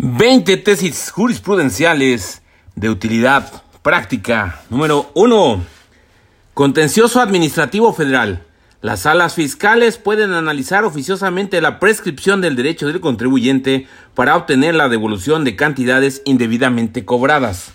20 tesis jurisprudenciales de utilidad práctica. Número 1. Contencioso Administrativo Federal. Las salas fiscales pueden analizar oficiosamente la prescripción del derecho del contribuyente para obtener la devolución de cantidades indebidamente cobradas.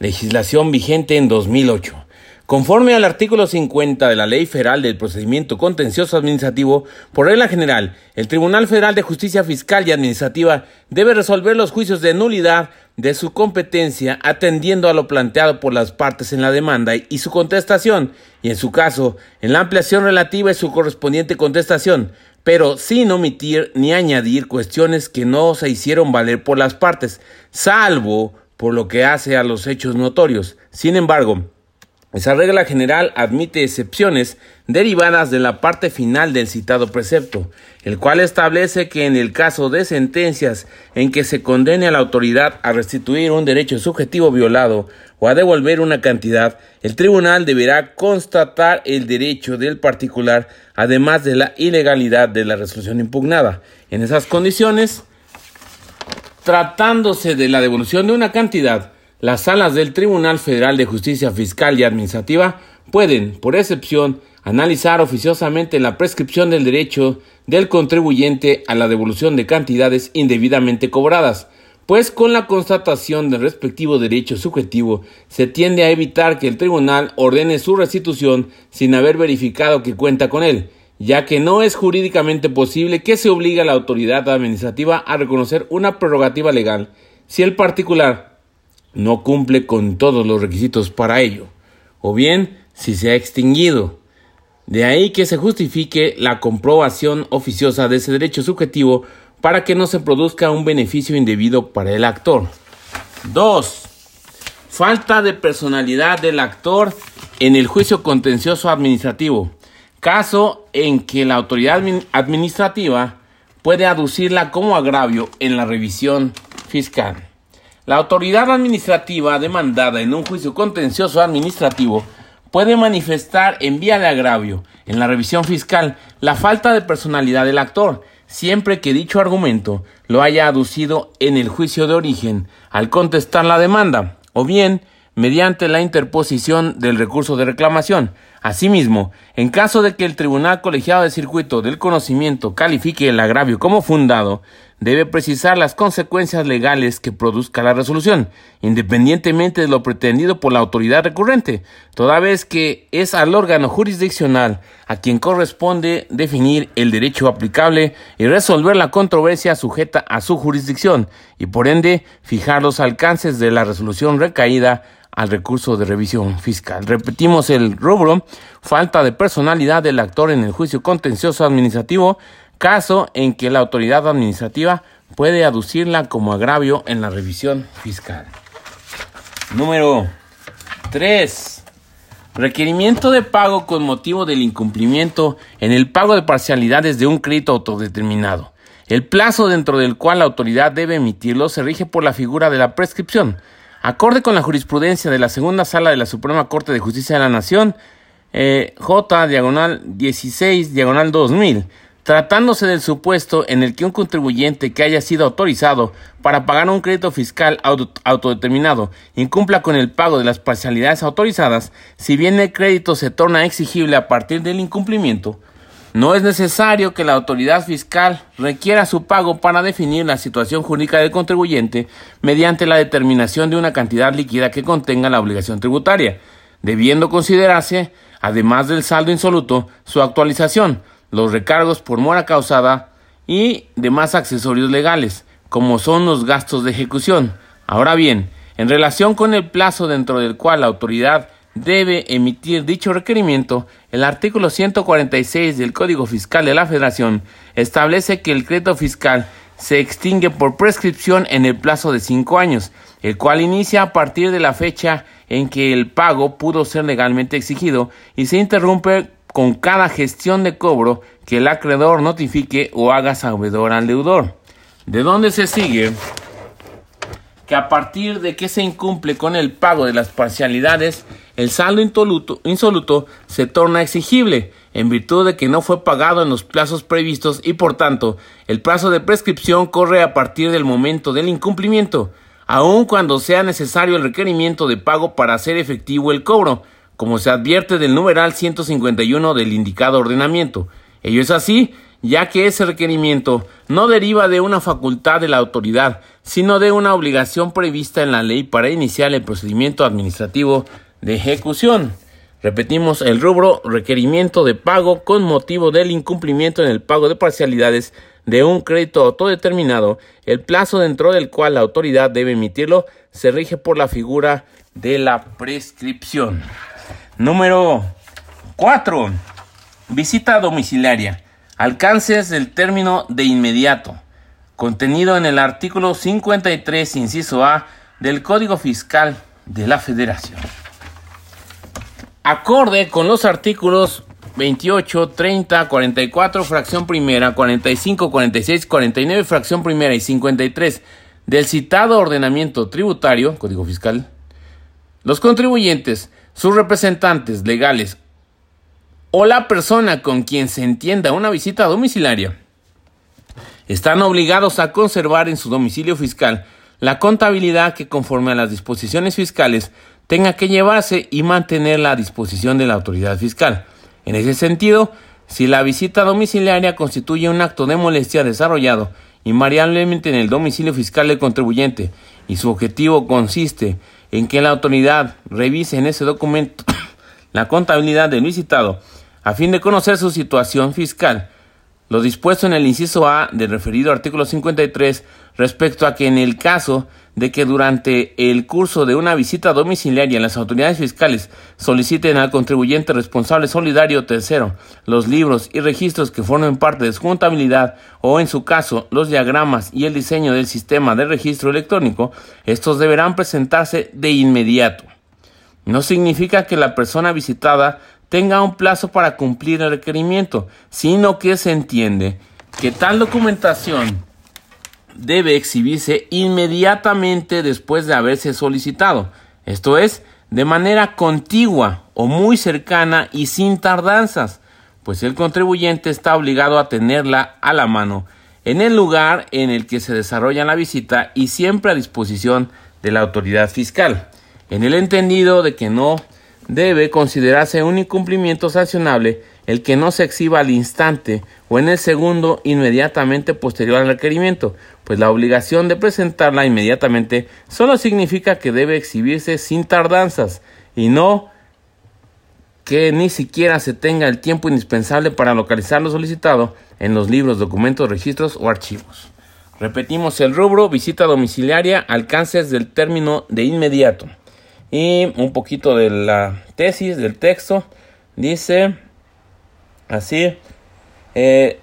Legislación vigente en 2008. Conforme al artículo 50 de la Ley Federal del Procedimiento Contencioso Administrativo, por regla general, el Tribunal Federal de Justicia Fiscal y Administrativa debe resolver los juicios de nulidad de su competencia atendiendo a lo planteado por las partes en la demanda y su contestación, y en su caso, en la ampliación relativa y su correspondiente contestación, pero sin omitir ni añadir cuestiones que no se hicieron valer por las partes, salvo por lo que hace a los hechos notorios. Sin embargo, esa regla general admite excepciones derivadas de la parte final del citado precepto, el cual establece que en el caso de sentencias en que se condene a la autoridad a restituir un derecho subjetivo violado o a devolver una cantidad, el tribunal deberá constatar el derecho del particular, además de la ilegalidad de la resolución impugnada. En esas condiciones, tratándose de la devolución de una cantidad, las salas del Tribunal Federal de Justicia Fiscal y Administrativa pueden, por excepción, analizar oficiosamente la prescripción del derecho del contribuyente a la devolución de cantidades indebidamente cobradas, pues con la constatación del respectivo derecho subjetivo se tiende a evitar que el tribunal ordene su restitución sin haber verificado que cuenta con él, ya que no es jurídicamente posible que se obligue a la autoridad administrativa a reconocer una prerrogativa legal si el particular no cumple con todos los requisitos para ello, o bien si se ha extinguido. De ahí que se justifique la comprobación oficiosa de ese derecho subjetivo para que no se produzca un beneficio indebido para el actor. 2. Falta de personalidad del actor en el juicio contencioso administrativo. Caso en que la autoridad administrativa puede aducirla como agravio en la revisión fiscal. La autoridad administrativa demandada en un juicio contencioso administrativo puede manifestar en vía de agravio en la revisión fiscal la falta de personalidad del actor, siempre que dicho argumento lo haya aducido en el juicio de origen al contestar la demanda, o bien mediante la interposición del recurso de reclamación. Asimismo, en caso de que el Tribunal Colegiado de Circuito del Conocimiento califique el agravio como fundado, debe precisar las consecuencias legales que produzca la resolución, independientemente de lo pretendido por la autoridad recurrente, toda vez que es al órgano jurisdiccional a quien corresponde definir el derecho aplicable y resolver la controversia sujeta a su jurisdicción, y por ende fijar los alcances de la resolución recaída al recurso de revisión fiscal. Repetimos el rubro, falta de personalidad del actor en el juicio contencioso administrativo, caso en que la autoridad administrativa puede aducirla como agravio en la revisión fiscal. Número 3. Requerimiento de pago con motivo del incumplimiento en el pago de parcialidades de un crédito autodeterminado. El plazo dentro del cual la autoridad debe emitirlo se rige por la figura de la prescripción, Acorde con la jurisprudencia de la segunda sala de la Suprema Corte de Justicia de la Nación, eh, J diagonal 16 diagonal 2000, tratándose del supuesto en el que un contribuyente que haya sido autorizado para pagar un crédito fiscal autodeterminado incumpla con el pago de las parcialidades autorizadas, si bien el crédito se torna exigible a partir del incumplimiento, no es necesario que la autoridad fiscal requiera su pago para definir la situación jurídica del contribuyente mediante la determinación de una cantidad líquida que contenga la obligación tributaria, debiendo considerarse, además del saldo insoluto, su actualización, los recargos por mora causada y demás accesorios legales, como son los gastos de ejecución. Ahora bien, en relación con el plazo dentro del cual la autoridad debe emitir dicho requerimiento, el artículo 146 del Código Fiscal de la Federación establece que el crédito fiscal se extingue por prescripción en el plazo de cinco años, el cual inicia a partir de la fecha en que el pago pudo ser legalmente exigido y se interrumpe con cada gestión de cobro que el acreedor notifique o haga sabedor al deudor. ¿De dónde se sigue? que a partir de que se incumple con el pago de las parcialidades, el saldo insoluto, se torna exigible en virtud de que no fue pagado en los plazos previstos y por tanto el plazo de prescripción corre a partir del momento del incumplimiento, aun cuando sea necesario el requerimiento de pago para hacer efectivo el cobro, como se advierte del numeral 151 del indicado ordenamiento. Ello es así, ya que ese requerimiento no deriva de una facultad de la autoridad, sino de una obligación prevista en la ley para iniciar el procedimiento administrativo de ejecución. Repetimos el rubro requerimiento de pago con motivo del incumplimiento en el pago de parcialidades de un crédito autodeterminado. El plazo dentro del cual la autoridad debe emitirlo se rige por la figura de la prescripción. Número 4. Visita domiciliaria. Alcances del término de inmediato. Contenido en el artículo 53, inciso A del Código Fiscal de la Federación. Acorde con los artículos 28, 30, 44, fracción primera, 45, 46, 49, fracción primera y 53 del citado ordenamiento tributario, Código Fiscal, los contribuyentes, sus representantes legales o la persona con quien se entienda una visita domiciliaria están obligados a conservar en su domicilio fiscal la contabilidad que conforme a las disposiciones fiscales tenga que llevarse y mantenerla a disposición de la autoridad fiscal. En ese sentido, si la visita domiciliaria constituye un acto de molestia desarrollado invariablemente en el domicilio fiscal del contribuyente y su objetivo consiste en que la autoridad revise en ese documento la contabilidad del visitado a fin de conocer su situación fiscal, lo dispuesto en el inciso A del referido artículo 53 respecto a que en el caso de que durante el curso de una visita domiciliaria las autoridades fiscales soliciten al contribuyente responsable solidario tercero los libros y registros que formen parte de su contabilidad o en su caso los diagramas y el diseño del sistema de registro electrónico, estos deberán presentarse de inmediato. No significa que la persona visitada tenga un plazo para cumplir el requerimiento, sino que se entiende que tal documentación debe exhibirse inmediatamente después de haberse solicitado, esto es, de manera contigua o muy cercana y sin tardanzas, pues el contribuyente está obligado a tenerla a la mano en el lugar en el que se desarrolla la visita y siempre a disposición de la autoridad fiscal, en el entendido de que no debe considerarse un incumplimiento sancionable el que no se exhiba al instante o en el segundo inmediatamente posterior al requerimiento, pues la obligación de presentarla inmediatamente solo significa que debe exhibirse sin tardanzas y no que ni siquiera se tenga el tiempo indispensable para localizar lo solicitado en los libros, documentos, registros o archivos. Repetimos el rubro, visita domiciliaria, alcances del término de inmediato y un poquito de la tesis del texto. Dice así, eh,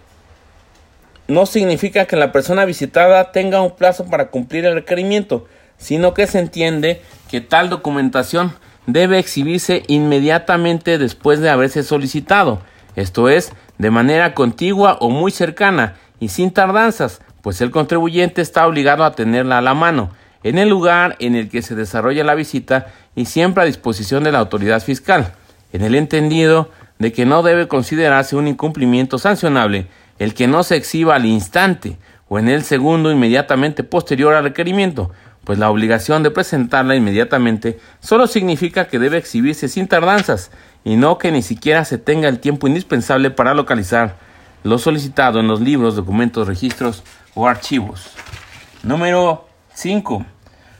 no significa que la persona visitada tenga un plazo para cumplir el requerimiento, sino que se entiende que tal documentación debe exhibirse inmediatamente después de haberse solicitado, esto es, de manera contigua o muy cercana y sin tardanzas, pues el contribuyente está obligado a tenerla a la mano en el lugar en el que se desarrolla la visita y siempre a disposición de la autoridad fiscal, en el entendido de que no debe considerarse un incumplimiento sancionable el que no se exhiba al instante o en el segundo inmediatamente posterior al requerimiento, pues la obligación de presentarla inmediatamente solo significa que debe exhibirse sin tardanzas y no que ni siquiera se tenga el tiempo indispensable para localizar lo solicitado en los libros, documentos, registros o archivos. Número 5.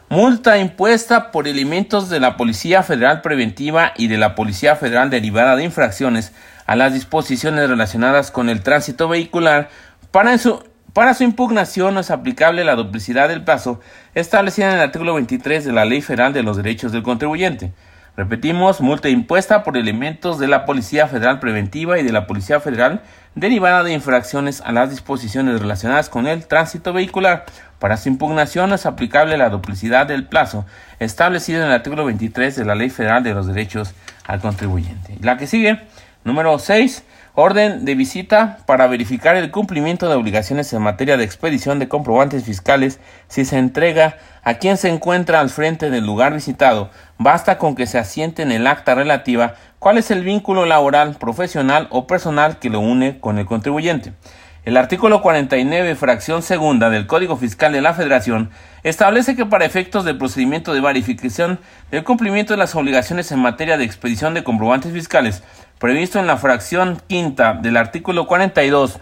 Multa impuesta por elementos de la Policía Federal Preventiva y de la Policía Federal derivada de infracciones a las disposiciones relacionadas con el tránsito vehicular. Para su, para su impugnación no es aplicable la duplicidad del plazo establecida en el artículo 23 de la Ley Federal de los Derechos del Contribuyente. Repetimos, multa impuesta por elementos de la Policía Federal Preventiva y de la Policía Federal derivada de infracciones a las disposiciones relacionadas con el tránsito vehicular. Para su impugnación es aplicable la duplicidad del plazo establecido en el artículo 23 de la Ley Federal de los Derechos al Contribuyente. La que sigue, número 6, Orden de visita para verificar el cumplimiento de obligaciones en materia de expedición de comprobantes fiscales si se entrega a quien se encuentra al frente del lugar visitado. Basta con que se asiente en el acta relativa cuál es el vínculo laboral, profesional o personal que lo une con el contribuyente. El artículo 49, fracción segunda del Código Fiscal de la Federación establece que para efectos del procedimiento de verificación del cumplimiento de las obligaciones en materia de expedición de comprobantes fiscales, previsto en la fracción quinta del artículo 42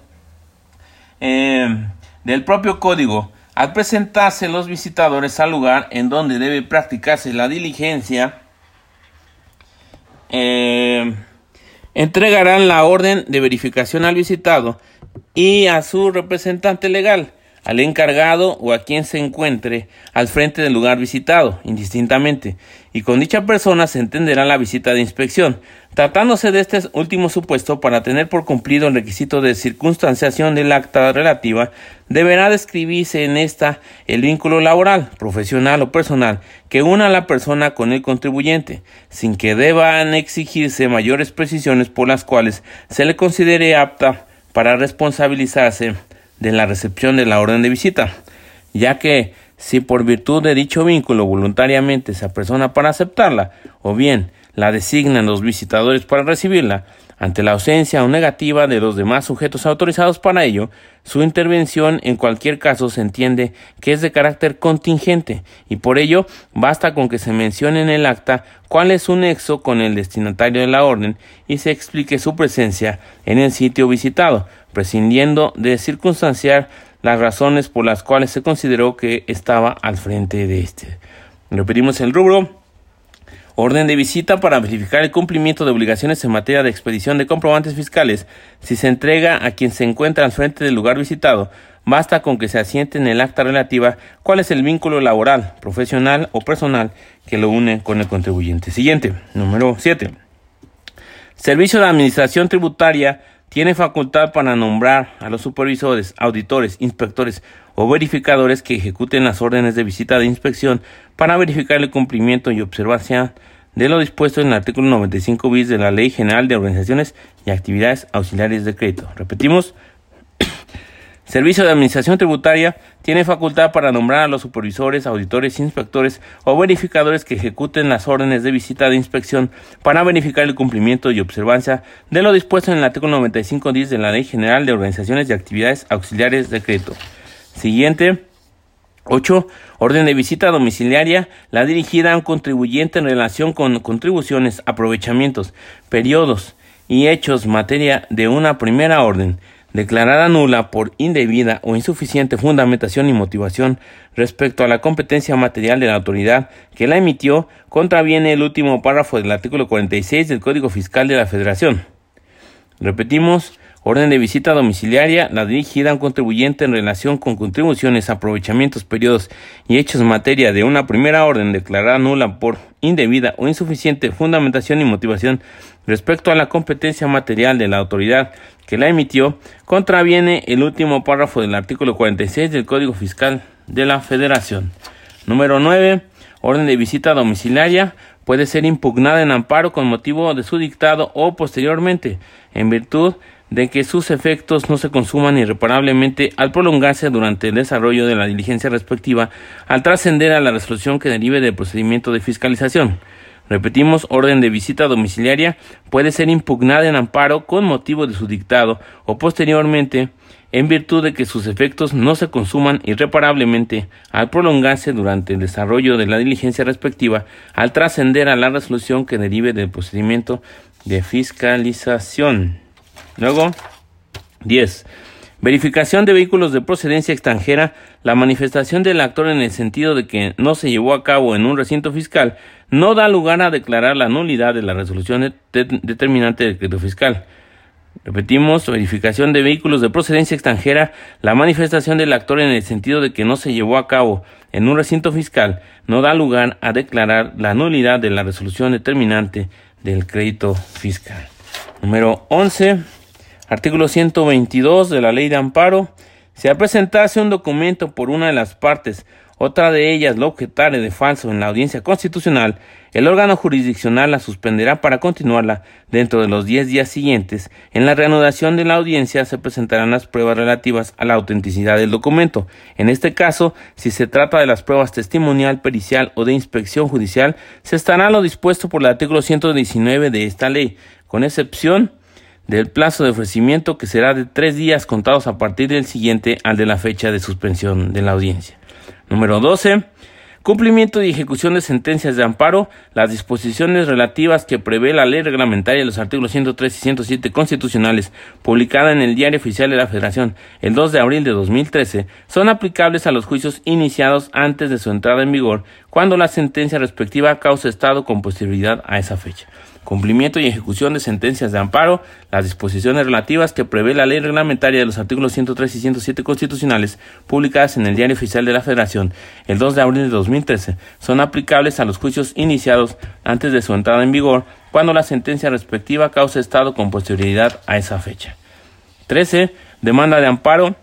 eh, del propio código, al presentarse los visitadores al lugar en donde debe practicarse la diligencia, eh, entregarán la orden de verificación al visitado y a su representante legal, al encargado o a quien se encuentre al frente del lugar visitado, indistintamente, y con dicha persona se entenderá la visita de inspección, tratándose de este último supuesto para tener por cumplido el requisito de circunstanciación del acta relativa, deberá describirse en esta el vínculo laboral, profesional o personal que una a la persona con el contribuyente, sin que deban exigirse mayores precisiones por las cuales se le considere apta para responsabilizarse de la recepción de la orden de visita, ya que si por virtud de dicho vínculo voluntariamente se apersona para aceptarla, o bien la designan los visitadores para recibirla, ante la ausencia o negativa de los demás sujetos autorizados para ello, su intervención en cualquier caso se entiende que es de carácter contingente y por ello basta con que se mencione en el acta cuál es su nexo con el destinatario de la orden y se explique su presencia en el sitio visitado, prescindiendo de circunstanciar las razones por las cuales se consideró que estaba al frente de este. Repetimos el rubro Orden de visita para verificar el cumplimiento de obligaciones en materia de expedición de comprobantes fiscales. Si se entrega a quien se encuentra al frente del lugar visitado, basta con que se asiente en el acta relativa cuál es el vínculo laboral, profesional o personal que lo une con el contribuyente. Siguiente, número 7. Servicio de Administración Tributaria tiene facultad para nombrar a los supervisores, auditores, inspectores o verificadores que ejecuten las órdenes de visita de inspección para verificar el cumplimiento y observancia de lo dispuesto en el artículo 95 bis de la Ley General de Organizaciones y Actividades Auxiliares de Crédito. Repetimos, Servicio de Administración Tributaria tiene facultad para nombrar a los supervisores, auditores, inspectores o verificadores que ejecuten las órdenes de visita de inspección para verificar el cumplimiento y observancia de lo dispuesto en el artículo 95 bis de la Ley General de Organizaciones y Actividades Auxiliares de Crédito. Siguiente. 8. Orden de visita domiciliaria, la dirigida a un contribuyente en relación con contribuciones, aprovechamientos, periodos y hechos materia de una primera orden, declarada nula por indebida o insuficiente fundamentación y motivación respecto a la competencia material de la autoridad que la emitió, contraviene el último párrafo del artículo 46 del Código Fiscal de la Federación. Repetimos, Orden de visita domiciliaria, la dirigida a un contribuyente en relación con contribuciones, aprovechamientos, periodos y hechos en materia de una primera orden declarada nula por indebida o insuficiente fundamentación y motivación respecto a la competencia material de la autoridad que la emitió, contraviene el último párrafo del artículo 46 del Código Fiscal de la Federación. Número 9. Orden de visita domiciliaria puede ser impugnada en amparo con motivo de su dictado o posteriormente, en virtud de que sus efectos no se consuman irreparablemente al prolongarse durante el desarrollo de la diligencia respectiva al trascender a la resolución que derive del procedimiento de fiscalización. Repetimos, orden de visita domiciliaria puede ser impugnada en amparo con motivo de su dictado o posteriormente en virtud de que sus efectos no se consuman irreparablemente al prolongarse durante el desarrollo de la diligencia respectiva al trascender a la resolución que derive del procedimiento de fiscalización. Luego, 10. Verificación de vehículos de procedencia extranjera. La manifestación del actor en el sentido de que no se llevó a cabo en un recinto fiscal no da lugar a declarar la nulidad de la resolución determinante del crédito fiscal. Repetimos, verificación de vehículos de procedencia extranjera. La manifestación del actor en el sentido de que no se llevó a cabo en un recinto fiscal no da lugar a declarar la nulidad de la resolución determinante del crédito fiscal. Número 11. Artículo 122 de la Ley de Amparo. Si al presentarse un documento por una de las partes otra de ellas lo objetare de falso en la audiencia constitucional, el órgano jurisdiccional la suspenderá para continuarla dentro de los diez días siguientes. En la reanudación de la audiencia se presentarán las pruebas relativas a la autenticidad del documento. En este caso, si se trata de las pruebas testimonial, pericial o de inspección judicial, se estará lo dispuesto por el artículo 119 de esta ley, con excepción del plazo de ofrecimiento que será de tres días contados a partir del siguiente al de la fecha de suspensión de la audiencia. Número 12. Cumplimiento y ejecución de sentencias de amparo. Las disposiciones relativas que prevé la ley reglamentaria de los artículos 103 y 107 constitucionales, publicada en el Diario Oficial de la Federación el 2 de abril de 2013, son aplicables a los juicios iniciados antes de su entrada en vigor, cuando la sentencia respectiva causa estado con posterioridad a esa fecha cumplimiento y ejecución de sentencias de amparo, las disposiciones relativas que prevé la ley reglamentaria de los artículos 103 y 107 constitucionales publicadas en el Diario Oficial de la Federación el 2 de abril de 2013 son aplicables a los juicios iniciados antes de su entrada en vigor cuando la sentencia respectiva cause estado con posterioridad a esa fecha. 13. Demanda de amparo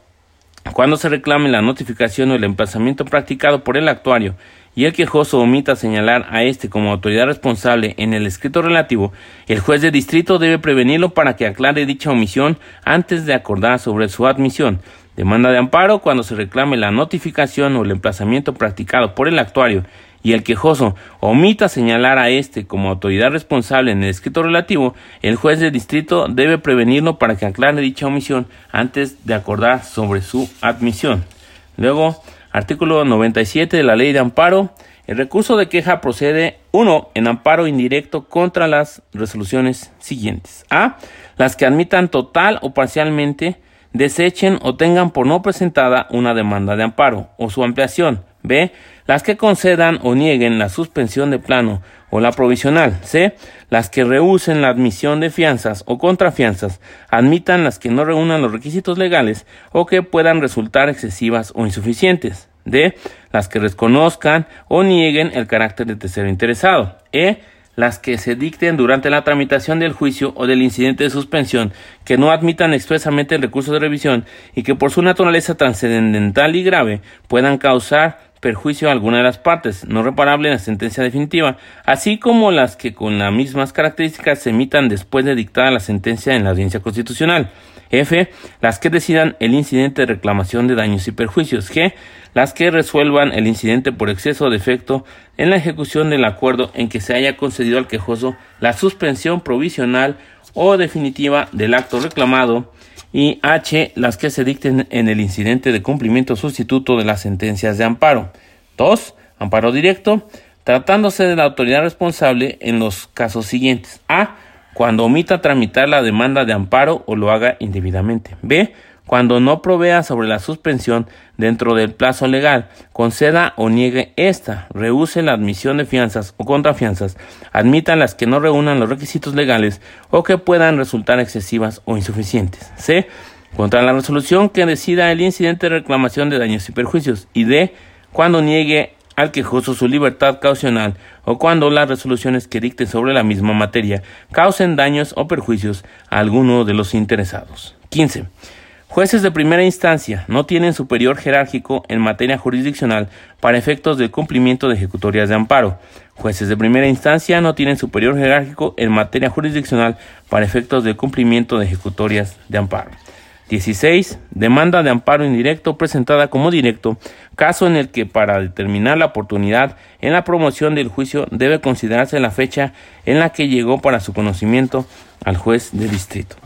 cuando se reclame la notificación o el emplazamiento practicado por el actuario y el quejoso omita señalar a éste como autoridad responsable en el escrito relativo, el juez de distrito debe prevenirlo para que aclare dicha omisión antes de acordar sobre su admisión. Demanda de amparo cuando se reclame la notificación o el emplazamiento practicado por el actuario y el quejoso omita señalar a éste como autoridad responsable en el escrito relativo, el juez de distrito debe prevenirlo para que aclare dicha omisión antes de acordar sobre su admisión. Luego, Artículo 97 de la Ley de Amparo. El recurso de queja procede, uno, en amparo indirecto contra las resoluciones siguientes. A. Las que admitan total o parcialmente, desechen o tengan por no presentada una demanda de amparo o su ampliación. B. Las que concedan o nieguen la suspensión de plano o la provisional. C. Las que rehúsen la admisión de fianzas o contrafianzas, admitan las que no reúnan los requisitos legales o que puedan resultar excesivas o insuficientes. D. Las que reconozcan o nieguen el carácter de tercero interesado. E. Las que se dicten durante la tramitación del juicio o del incidente de suspensión, que no admitan expresamente el recurso de revisión y que por su naturaleza trascendental y grave puedan causar perjuicio a alguna de las partes, no reparable en la sentencia definitiva, así como las que con las mismas características se emitan después de dictada la sentencia en la audiencia constitucional. F. Las que decidan el incidente de reclamación de daños y perjuicios. G. Las que resuelvan el incidente por exceso o defecto en la ejecución del acuerdo en que se haya concedido al quejoso la suspensión provisional o definitiva del acto reclamado y H, las que se dicten en el incidente de cumplimiento sustituto de las sentencias de amparo. 2. Amparo directo, tratándose de la autoridad responsable en los casos siguientes. A. Cuando omita tramitar la demanda de amparo o lo haga indebidamente. B cuando no provea sobre la suspensión dentro del plazo legal, conceda o niegue esta, rehúse la admisión de fianzas o contrafianzas, admitan las que no reúnan los requisitos legales o que puedan resultar excesivas o insuficientes. C. Contra la resolución que decida el incidente de reclamación de daños y perjuicios. Y D. Cuando niegue al quejoso su libertad caucional o cuando las resoluciones que dicte sobre la misma materia causen daños o perjuicios a alguno de los interesados. 15. Jueces de primera instancia no tienen superior jerárquico en materia jurisdiccional para efectos del cumplimiento de ejecutorias de amparo. Jueces de primera instancia no tienen superior jerárquico en materia jurisdiccional para efectos del cumplimiento de ejecutorias de amparo. 16. Demanda de amparo indirecto presentada como directo, caso en el que para determinar la oportunidad en la promoción del juicio debe considerarse la fecha en la que llegó para su conocimiento al juez de distrito.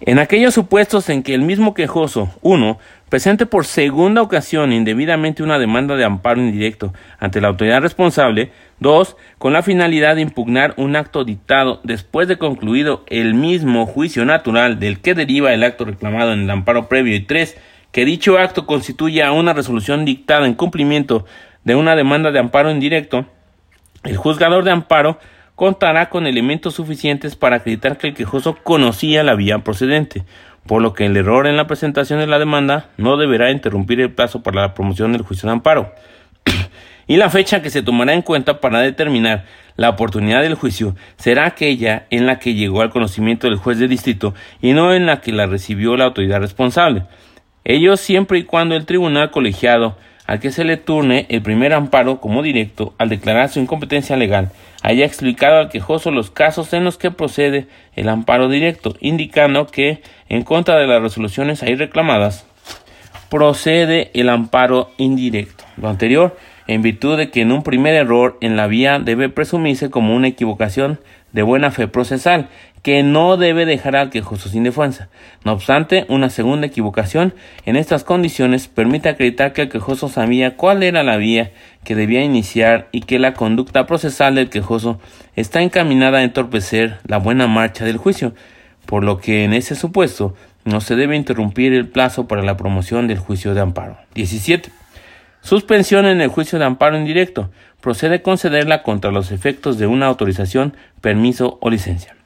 En aquellos supuestos en que el mismo quejoso, uno, presente por segunda ocasión indebidamente una demanda de amparo indirecto ante la autoridad responsable, dos, con la finalidad de impugnar un acto dictado después de concluido el mismo juicio natural del que deriva el acto reclamado en el amparo previo, y tres, que dicho acto constituya una resolución dictada en cumplimiento de una demanda de amparo indirecto, el juzgador de amparo contará con elementos suficientes para acreditar que el quejoso conocía la vía procedente, por lo que el error en la presentación de la demanda no deberá interrumpir el plazo para la promoción del juicio de amparo. y la fecha que se tomará en cuenta para determinar la oportunidad del juicio será aquella en la que llegó al conocimiento del juez de distrito y no en la que la recibió la autoridad responsable. Ello siempre y cuando el tribunal colegiado al que se le turne el primer amparo como directo al declarar su incompetencia legal haya explicado al quejoso los casos en los que procede el amparo directo, indicando que, en contra de las resoluciones ahí reclamadas, procede el amparo indirecto. Lo anterior, en virtud de que en un primer error en la vía debe presumirse como una equivocación de buena fe procesal, que no debe dejar al quejoso sin defensa. No obstante, una segunda equivocación en estas condiciones permite acreditar que el quejoso sabía cuál era la vía que debía iniciar y que la conducta procesal del quejoso está encaminada a entorpecer la buena marcha del juicio, por lo que en ese supuesto no se debe interrumpir el plazo para la promoción del juicio de amparo. 17. Suspensión en el juicio de amparo indirecto. Procede concederla contra los efectos de una autorización, permiso o licencia.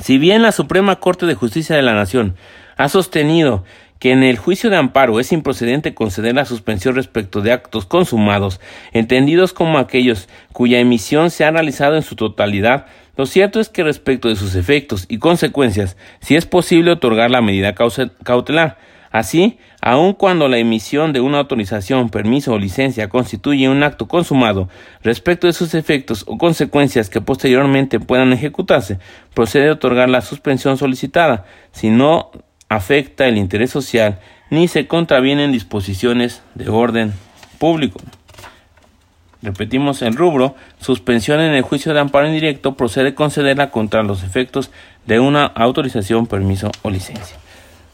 Si bien la Suprema Corte de Justicia de la Nación ha sostenido que en el juicio de amparo es improcedente conceder la suspensión respecto de actos consumados, entendidos como aquellos cuya emisión se ha realizado en su totalidad, lo cierto es que respecto de sus efectos y consecuencias, si es posible otorgar la medida cautelar, Así, aun cuando la emisión de una autorización, permiso o licencia constituye un acto consumado respecto de sus efectos o consecuencias que posteriormente puedan ejecutarse, procede a otorgar la suspensión solicitada si no afecta el interés social ni se contravienen disposiciones de orden público. Repetimos el rubro, suspensión en el juicio de amparo indirecto procede concederla contra los efectos de una autorización, permiso o licencia.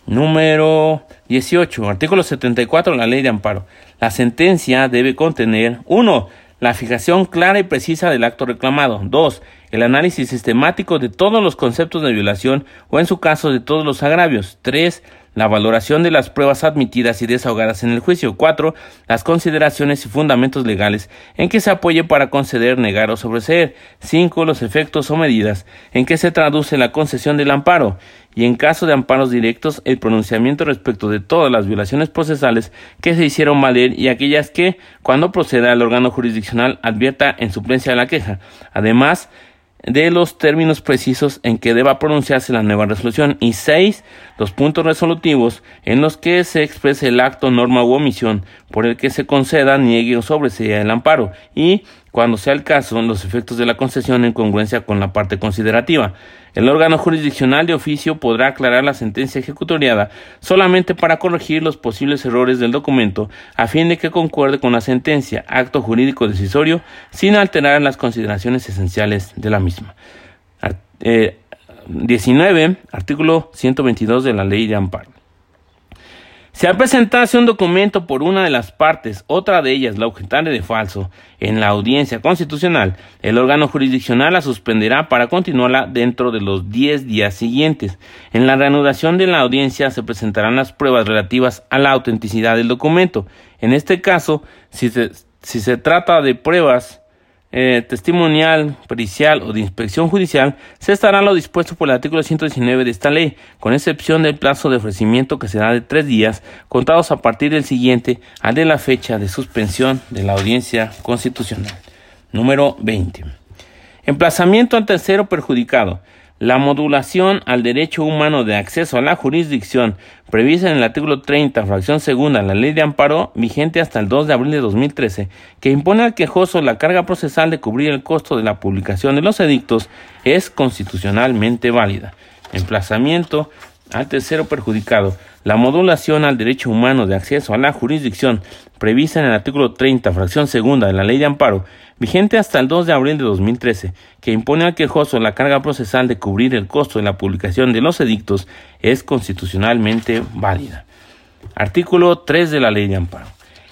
Número 18. Artículo 74 de la Ley de Amparo. La sentencia debe contener 1. La fijación clara y precisa del acto reclamado. 2. El análisis sistemático de todos los conceptos de violación o en su caso de todos los agravios. 3 la valoración de las pruebas admitidas y desahogadas en el juicio. 4. Las consideraciones y fundamentos legales en que se apoye para conceder, negar o sobreseer. 5. Los efectos o medidas en que se traduce la concesión del amparo. Y en caso de amparos directos, el pronunciamiento respecto de todas las violaciones procesales que se hicieron valer y aquellas que, cuando proceda el órgano jurisdiccional, advierta en suplencia de la queja. Además, de los términos precisos en que deba pronunciarse la nueva resolución y seis, los puntos resolutivos en los que se exprese el acto, norma u omisión por el que se conceda, niegue o sobresea el amparo y cuando sea el caso, los efectos de la concesión en congruencia con la parte considerativa. El órgano jurisdiccional de oficio podrá aclarar la sentencia ejecutoriada solamente para corregir los posibles errores del documento a fin de que concuerde con la sentencia, acto jurídico decisorio, sin alterar las consideraciones esenciales de la misma. 19. Eh, artículo 122 de la Ley de Amparo. Si al presentarse un documento por una de las partes, otra de ellas la objetaria de falso, en la audiencia constitucional, el órgano jurisdiccional la suspenderá para continuarla dentro de los 10 días siguientes. En la reanudación de la audiencia se presentarán las pruebas relativas a la autenticidad del documento. En este caso, si se, si se trata de pruebas eh, testimonial, pericial o de inspección judicial, se estará lo dispuesto por el artículo 119 de esta ley, con excepción del plazo de ofrecimiento que será de tres días, contados a partir del siguiente al de la fecha de suspensión de la audiencia constitucional. Número 20. Emplazamiento al tercero perjudicado. La modulación al derecho humano de acceso a la jurisdicción prevista en el artículo 30, fracción segunda de la Ley de Amparo, vigente hasta el 2 de abril de 2013, que impone al quejoso la carga procesal de cubrir el costo de la publicación de los edictos, es constitucionalmente válida. Emplazamiento al tercero perjudicado. La modulación al derecho humano de acceso a la jurisdicción prevista en el artículo 30, fracción segunda de la Ley de Amparo, vigente hasta el 2 de abril de 2013, que impone al quejoso la carga procesal de cubrir el costo de la publicación de los edictos, es constitucionalmente válida. Artículo 3 de la Ley de Amparo.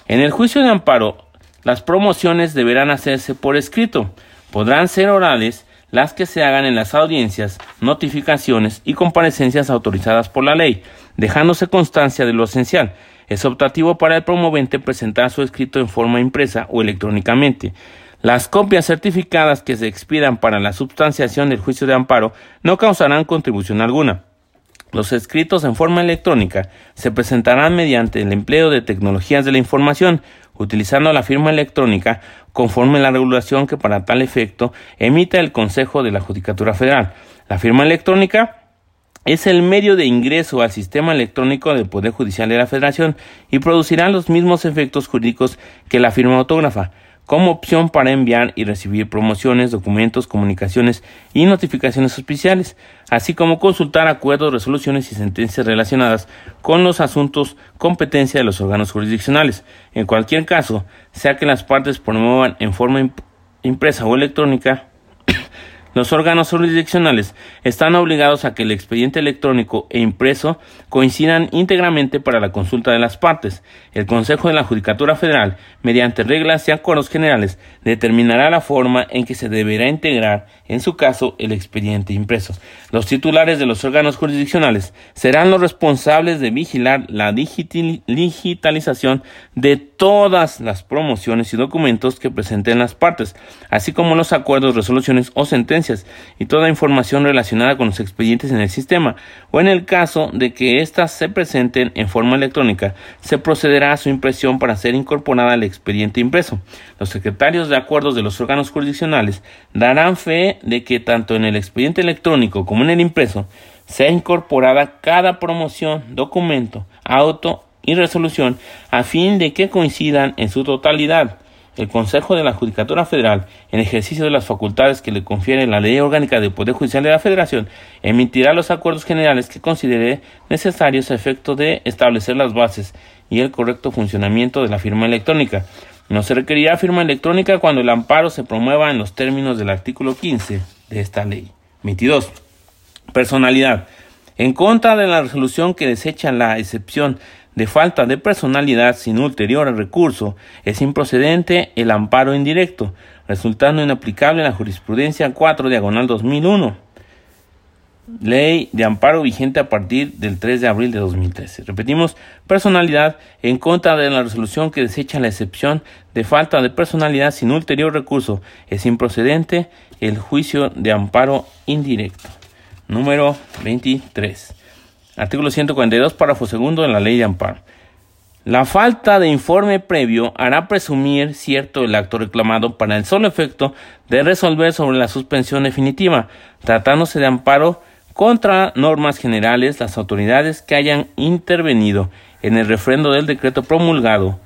En el juicio de amparo, las promociones deberán hacerse por escrito. Podrán ser orales las que se hagan en las audiencias, notificaciones y comparecencias autorizadas por la ley, dejándose constancia de lo esencial. Es optativo para el promovente presentar su escrito en forma impresa o electrónicamente. Las copias certificadas que se expidan para la substanciación del juicio de amparo no causarán contribución alguna. Los escritos en forma electrónica se presentarán mediante el empleo de tecnologías de la información, utilizando la firma electrónica conforme la regulación que para tal efecto emita el Consejo de la Judicatura Federal. La firma electrónica es el medio de ingreso al sistema electrónico del Poder Judicial de la Federación y producirá los mismos efectos jurídicos que la firma autógrafa, como opción para enviar y recibir promociones, documentos, comunicaciones y notificaciones oficiales, así como consultar acuerdos, resoluciones y sentencias relacionadas con los asuntos competencia de los órganos jurisdiccionales. En cualquier caso, sea que las partes promuevan en forma impresa o electrónica los órganos jurisdiccionales están obligados a que el expediente electrónico e impreso coincidan íntegramente para la consulta de las partes. El Consejo de la Judicatura Federal, mediante reglas y acuerdos generales, determinará la forma en que se deberá integrar, en su caso, el expediente impreso. Los titulares de los órganos jurisdiccionales serán los responsables de vigilar la digitalización de todas las promociones y documentos que presenten las partes, así como los acuerdos, resoluciones o sentencias y toda información relacionada con los expedientes en el sistema, o en el caso de que éstas se presenten en forma electrónica, se procederá a su impresión para ser incorporada al expediente impreso. Los secretarios de acuerdos de los órganos jurisdiccionales darán fe de que tanto en el expediente electrónico como en el impreso sea incorporada cada promoción, documento, auto y resolución a fin de que coincidan en su totalidad el Consejo de la Judicatura Federal, en ejercicio de las facultades que le confiere la Ley Orgánica del Poder Judicial de la Federación, emitirá los acuerdos generales que considere necesarios a efecto de establecer las bases y el correcto funcionamiento de la firma electrónica. No se requerirá firma electrónica cuando el amparo se promueva en los términos del artículo 15 de esta ley. 22. Personalidad. En contra de la resolución que desecha la excepción de falta de personalidad sin ulterior recurso, es improcedente el amparo indirecto, resultando inaplicable la jurisprudencia 4 diagonal 2001, ley de amparo vigente a partir del 3 de abril de 2013. Repetimos, personalidad en contra de la resolución que desecha la excepción de falta de personalidad sin ulterior recurso, es improcedente el juicio de amparo indirecto. Número 23. Artículo 142, párrafo segundo de la Ley de Amparo. La falta de informe previo hará presumir cierto el acto reclamado para el solo efecto de resolver sobre la suspensión definitiva, tratándose de amparo contra normas generales las autoridades que hayan intervenido en el refrendo del decreto promulgado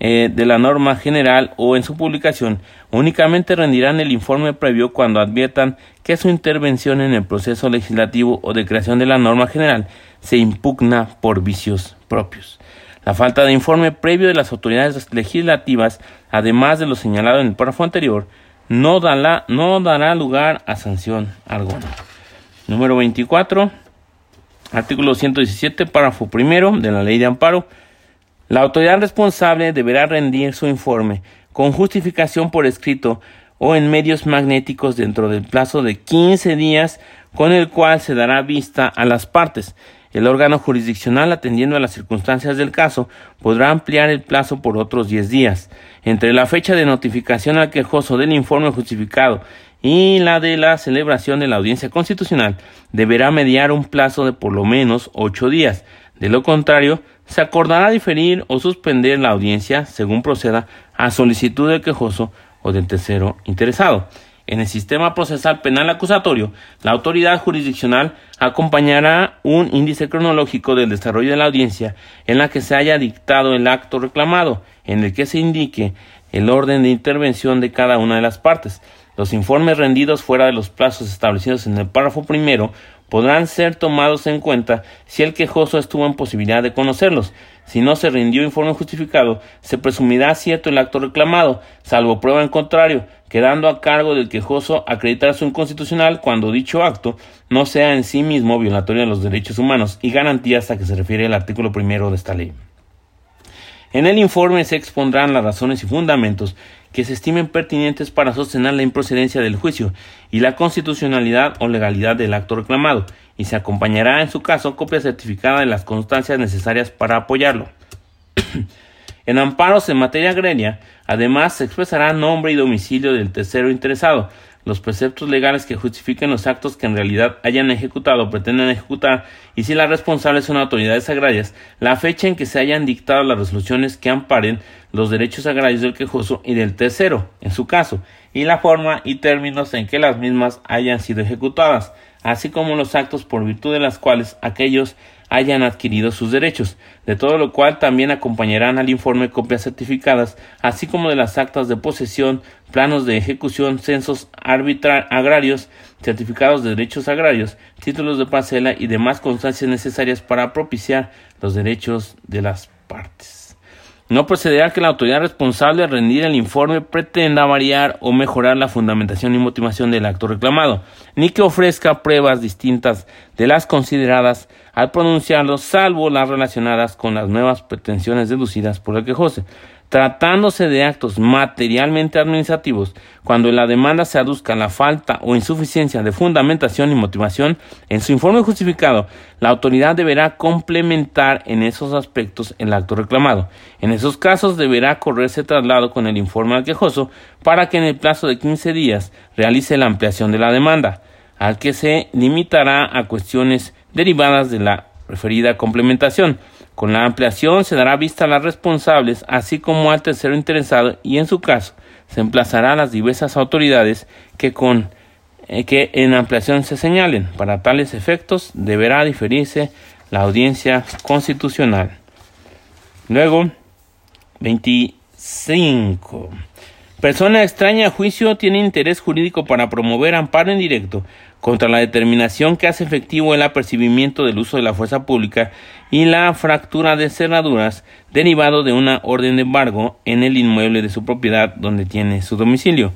eh, de la norma general o en su publicación, únicamente rendirán el informe previo cuando adviertan que su intervención en el proceso legislativo o de creación de la norma general se impugna por vicios propios. La falta de informe previo de las autoridades legislativas, además de lo señalado en el párrafo anterior, no, no dará lugar a sanción alguna. Número 24. Artículo 117, párrafo primero de la Ley de Amparo. La autoridad responsable deberá rendir su informe con justificación por escrito o en medios magnéticos dentro del plazo de 15 días con el cual se dará vista a las partes el órgano jurisdiccional, atendiendo a las circunstancias del caso, podrá ampliar el plazo por otros 10 días. Entre la fecha de notificación al quejoso del informe justificado y la de la celebración de la audiencia constitucional, deberá mediar un plazo de por lo menos ocho días. De lo contrario, se acordará diferir o suspender la audiencia según proceda a solicitud del quejoso o del tercero interesado. En el sistema procesal penal acusatorio, la autoridad jurisdiccional acompañará un índice cronológico del desarrollo de la audiencia en la que se haya dictado el acto reclamado, en el que se indique el orden de intervención de cada una de las partes. Los informes rendidos fuera de los plazos establecidos en el párrafo primero podrán ser tomados en cuenta si el quejoso estuvo en posibilidad de conocerlos. Si no se rindió informe justificado, se presumirá cierto el acto reclamado, salvo prueba en contrario, quedando a cargo del quejoso acreditar su inconstitucional cuando dicho acto no sea en sí mismo violatorio de los derechos humanos y garantías a que se refiere el artículo primero de esta ley. En el informe se expondrán las razones y fundamentos que se estimen pertinentes para sostener la improcedencia del juicio y la constitucionalidad o legalidad del acto reclamado, y se acompañará en su caso copia certificada de las constancias necesarias para apoyarlo. en amparos en materia agraria, además se expresará nombre y domicilio del tercero interesado, los preceptos legales que justifiquen los actos que en realidad hayan ejecutado o pretenden ejecutar y si las responsables son autoridades agrarias, la fecha en que se hayan dictado las resoluciones que amparen los derechos agrarios del quejoso y del tercero, en su caso, y la forma y términos en que las mismas hayan sido ejecutadas, así como los actos por virtud de las cuales aquellos hayan adquirido sus derechos, de todo lo cual también acompañarán al informe copias certificadas, así como de las actas de posesión, planos de ejecución, censos agrarios, certificados de derechos agrarios, títulos de parcela y demás constancias necesarias para propiciar los derechos de las partes. No procederá que la autoridad responsable de rendir el informe pretenda variar o mejorar la fundamentación y motivación del acto reclamado, ni que ofrezca pruebas distintas de las consideradas al pronunciarlo, salvo las relacionadas con las nuevas pretensiones deducidas por el quejose. Tratándose de actos materialmente administrativos, cuando en la demanda se aduzca la falta o insuficiencia de fundamentación y motivación, en su informe justificado, la autoridad deberá complementar en esos aspectos el acto reclamado. En esos casos deberá correrse traslado con el informe al quejoso para que en el plazo de 15 días realice la ampliación de la demanda, al que se limitará a cuestiones derivadas de la referida complementación con la ampliación se dará vista a las responsables, así como al tercero interesado, y en su caso se emplazará a las diversas autoridades que con eh, que en ampliación se señalen. Para tales efectos deberá diferirse la audiencia constitucional. Luego, 25. Persona extraña a juicio tiene interés jurídico para promover amparo indirecto contra la determinación que hace efectivo el apercibimiento del uso de la fuerza pública y la fractura de cerraduras derivado de una orden de embargo en el inmueble de su propiedad donde tiene su domicilio.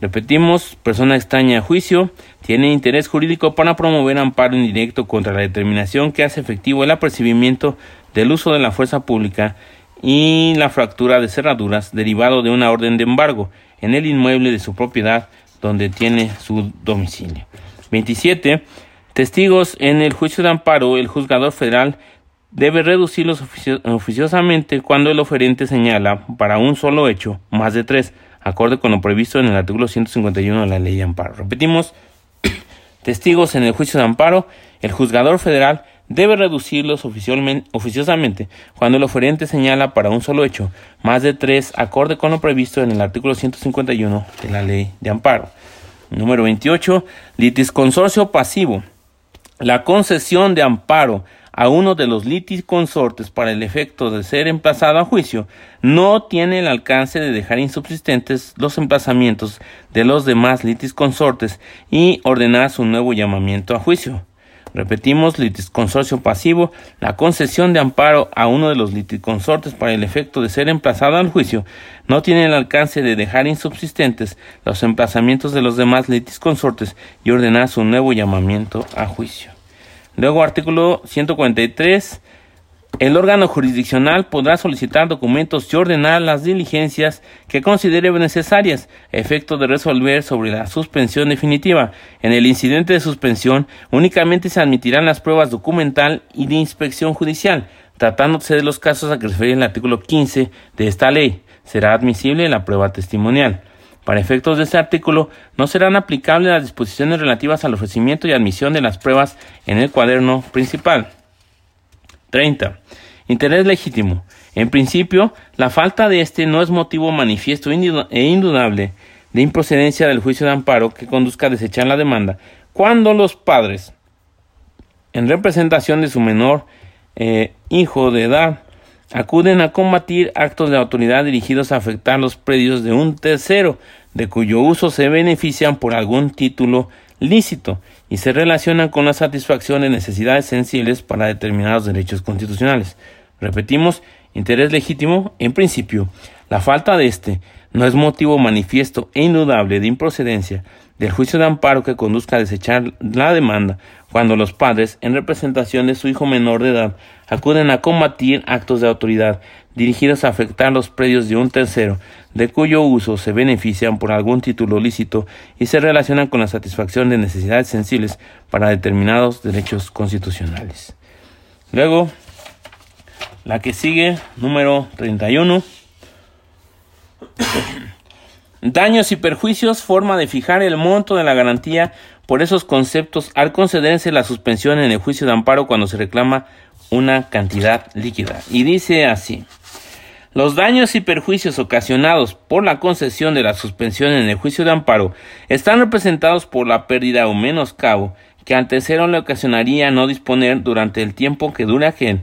Repetimos, persona extraña a juicio tiene interés jurídico para promover amparo indirecto contra la determinación que hace efectivo el apercibimiento del uso de la fuerza pública y la fractura de cerraduras derivado de una orden de embargo en el inmueble de su propiedad donde tiene su domicilio. 27. Testigos en el juicio de amparo, el juzgador federal debe reducirlos oficiosamente cuando el oferente señala para un solo hecho más de tres, acorde con lo previsto en el artículo 151 de la ley de amparo. Repetimos, testigos en el juicio de amparo, el juzgador federal debe reducirlos oficiosamente cuando el oferente señala para un solo hecho más de tres, acorde con lo previsto en el artículo 151 de la Ley de Amparo. Número 28. Litisconsorcio pasivo. La concesión de amparo a uno de los litisconsortes para el efecto de ser emplazado a juicio no tiene el alcance de dejar insubsistentes los emplazamientos de los demás litisconsortes y ordenar su nuevo llamamiento a juicio. Repetimos, litisconsorcio pasivo, la concesión de amparo a uno de los litisconsortes para el efecto de ser emplazado al juicio no tiene el alcance de dejar insubsistentes los emplazamientos de los demás litisconsortes y ordenar su nuevo llamamiento a juicio. Luego, artículo 143 el órgano jurisdiccional podrá solicitar documentos y ordenar las diligencias que considere necesarias, efecto de resolver sobre la suspensión definitiva. En el incidente de suspensión únicamente se admitirán las pruebas documental y de inspección judicial, tratándose de los casos a que refiere el artículo 15 de esta ley. Será admisible la prueba testimonial. Para efectos de este artículo, no serán aplicables las disposiciones relativas al ofrecimiento y admisión de las pruebas en el cuaderno principal. 30. Interés legítimo. En principio, la falta de este no es motivo manifiesto e indudable de improcedencia del juicio de amparo que conduzca a desechar la demanda cuando los padres, en representación de su menor eh, hijo de edad, acuden a combatir actos de autoridad dirigidos a afectar los predios de un tercero, de cuyo uso se benefician por algún título lícito y se relacionan con la satisfacción de necesidades sensibles para determinados derechos constitucionales. Repetimos, interés legítimo, en principio, la falta de este no es motivo manifiesto e indudable de improcedencia del juicio de amparo que conduzca a desechar la demanda cuando los padres, en representación de su hijo menor de edad, acuden a combatir actos de autoridad dirigidos a afectar los predios de un tercero, de cuyo uso se benefician por algún título lícito y se relacionan con la satisfacción de necesidades sensibles para determinados derechos constitucionales. Luego, la que sigue, número 31. Daños y perjuicios, forma de fijar el monto de la garantía por esos conceptos al concederse la suspensión en el juicio de amparo cuando se reclama una cantidad líquida. Y dice así. Los daños y perjuicios ocasionados por la concesión de la suspensión en el juicio de amparo están representados por la pérdida o menoscabo que al tercero le ocasionaría no disponer durante el tiempo que dure aquel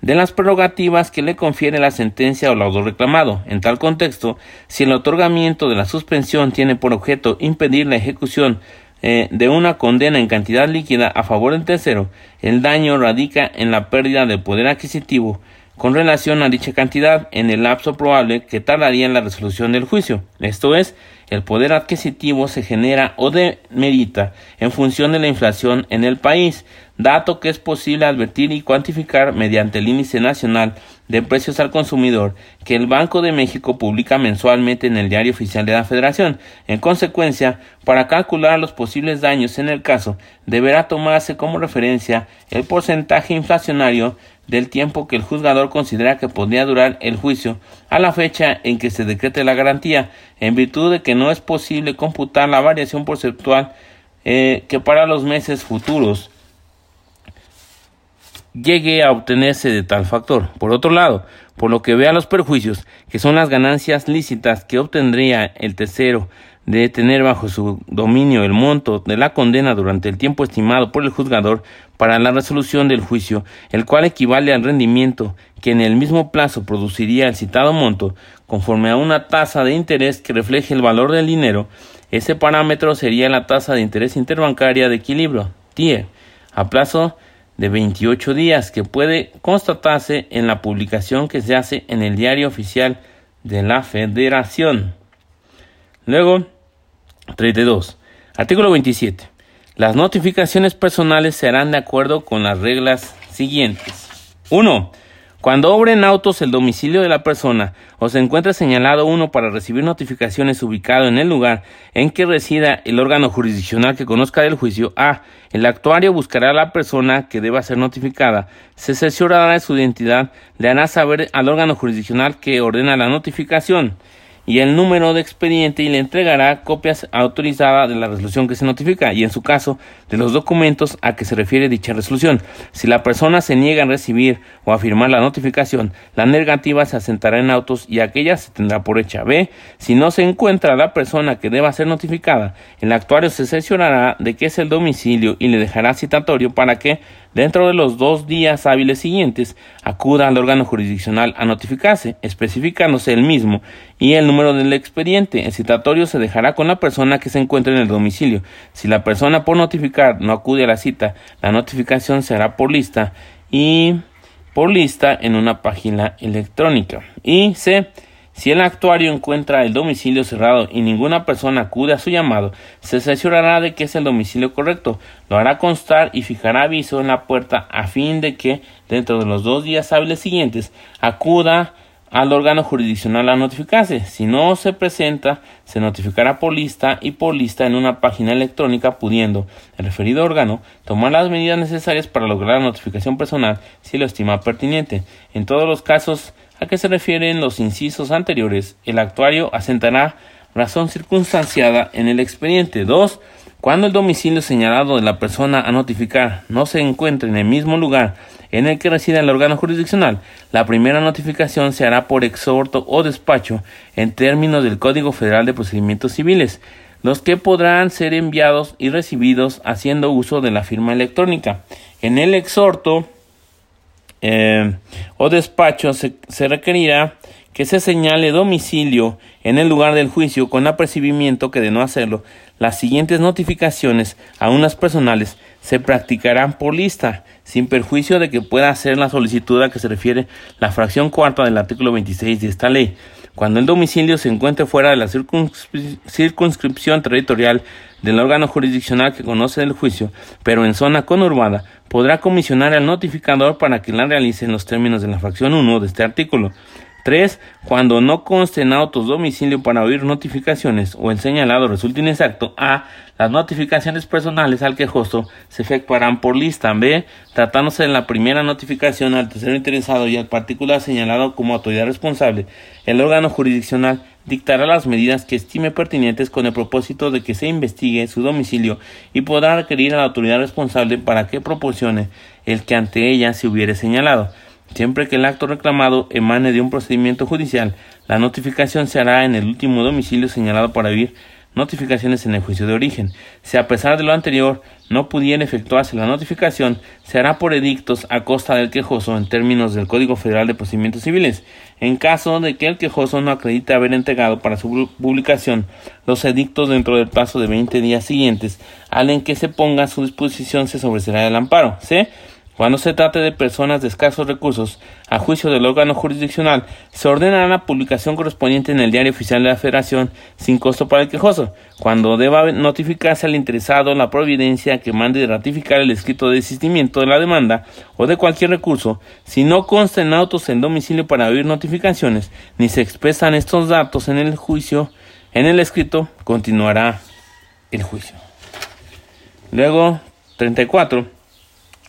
de las prerrogativas que le confiere la sentencia o laudo reclamado. En tal contexto, si el otorgamiento de la suspensión tiene por objeto impedir la ejecución eh, de una condena en cantidad líquida a favor del tercero, el daño radica en la pérdida de poder adquisitivo con relación a dicha cantidad en el lapso probable que tardaría en la resolución del juicio. Esto es, el poder adquisitivo se genera o demerita en función de la inflación en el país, dato que es posible advertir y cuantificar mediante el índice nacional de precios al consumidor que el Banco de México publica mensualmente en el Diario Oficial de la Federación. En consecuencia, para calcular los posibles daños en el caso, deberá tomarse como referencia el porcentaje inflacionario del tiempo que el juzgador considera que podría durar el juicio a la fecha en que se decrete la garantía, en virtud de que no es posible computar la variación porcentual eh, que para los meses futuros llegue a obtenerse de tal factor. Por otro lado, por lo que vea los perjuicios, que son las ganancias lícitas que obtendría el tercero de tener bajo su dominio el monto de la condena durante el tiempo estimado por el juzgador para la resolución del juicio, el cual equivale al rendimiento que en el mismo plazo produciría el citado monto, conforme a una tasa de interés que refleje el valor del dinero, ese parámetro sería la tasa de interés interbancaria de equilibrio, TIE, a plazo de 28 días, que puede constatarse en la publicación que se hace en el diario oficial de la Federación. Luego, 32. Artículo 27. Las notificaciones personales se harán de acuerdo con las reglas siguientes. 1. Cuando obre en autos el domicilio de la persona o se encuentre señalado uno para recibir notificaciones ubicado en el lugar en que resida el órgano jurisdiccional que conozca del juicio, A. El actuario buscará a la persona que deba ser notificada, se cerciorará de su identidad, le hará saber al órgano jurisdiccional que ordena la notificación y el número de expediente y le entregará copias autorizadas de la resolución que se notifica y en su caso de los documentos a que se refiere dicha resolución. Si la persona se niega a recibir o a firmar la notificación, la negativa se asentará en autos y aquella se tendrá por hecha. B. Si no se encuentra la persona que deba ser notificada, el actuario se sesionará de que es el domicilio y le dejará citatorio para que dentro de los dos días hábiles siguientes acuda al órgano jurisdiccional a notificarse, especificándose el mismo y el número del expediente. El citatorio se dejará con la persona que se encuentre en el domicilio. Si la persona por notificar no acude a la cita, la notificación se hará por lista y por lista en una página electrónica. Y C. Si el actuario encuentra el domicilio cerrado y ninguna persona acude a su llamado, se asegurará de que es el domicilio correcto, lo hará constar y fijará aviso en la puerta a fin de que, dentro de los dos días hábiles siguientes, acuda al órgano jurisdiccional a notificarse. Si no se presenta, se notificará por lista y por lista en una página electrónica, pudiendo el referido órgano tomar las medidas necesarias para lograr la notificación personal si lo estima pertinente. En todos los casos a qué se refieren los incisos anteriores, el actuario asentará razón circunstanciada en el expediente. 2. Cuando el domicilio señalado de la persona a notificar no se encuentre en el mismo lugar en el que reside el órgano jurisdiccional, la primera notificación se hará por exhorto o despacho en términos del Código Federal de Procedimientos Civiles, los que podrán ser enviados y recibidos haciendo uso de la firma electrónica. En el exhorto eh, o despacho se, requerirá que se señale domicilio en el lugar del juicio con apercibimiento que de no hacerlo, las siguientes notificaciones a unas personales se practicarán por lista, sin perjuicio de que pueda hacer la solicitud a que se refiere la fracción cuarta del artículo 26 de esta ley. Cuando el domicilio se encuentre fuera de la circunscripción territorial del órgano jurisdiccional que conoce el juicio, pero en zona conurbada, podrá comisionar al notificador para que la realice en los términos de la fracción 1 de este artículo. 3. Cuando no conste en autos domicilio para oír notificaciones o el señalado resulte inexacto. A. Las notificaciones personales al quejoso se efectuarán por lista. B. Tratándose de la primera notificación al tercero interesado y al particular señalado como autoridad responsable, el órgano jurisdiccional dictará las medidas que estime pertinentes con el propósito de que se investigue su domicilio y podrá requerir a la autoridad responsable para que proporcione el que ante ella se hubiere señalado. Siempre que el acto reclamado emane de un procedimiento judicial, la notificación se hará en el último domicilio señalado para vivir notificaciones en el juicio de origen. Si a pesar de lo anterior no pudiera efectuarse la notificación, se hará por edictos a costa del quejoso en términos del Código Federal de Procedimientos Civiles. En caso de que el quejoso no acredite haber entregado para su publicación los edictos dentro del plazo de 20 días siguientes al en que se ponga a su disposición, se sobreserá el amparo. ¿sí? Cuando se trate de personas de escasos recursos, a juicio del órgano jurisdiccional, se ordena la publicación correspondiente en el Diario Oficial de la Federación sin costo para el quejoso. Cuando deba notificarse al interesado la providencia que mande de ratificar el escrito de desistimiento de la demanda o de cualquier recurso, si no constan autos en domicilio para abrir notificaciones, ni se expresan estos datos en el juicio, en el escrito, continuará el juicio. Luego, 34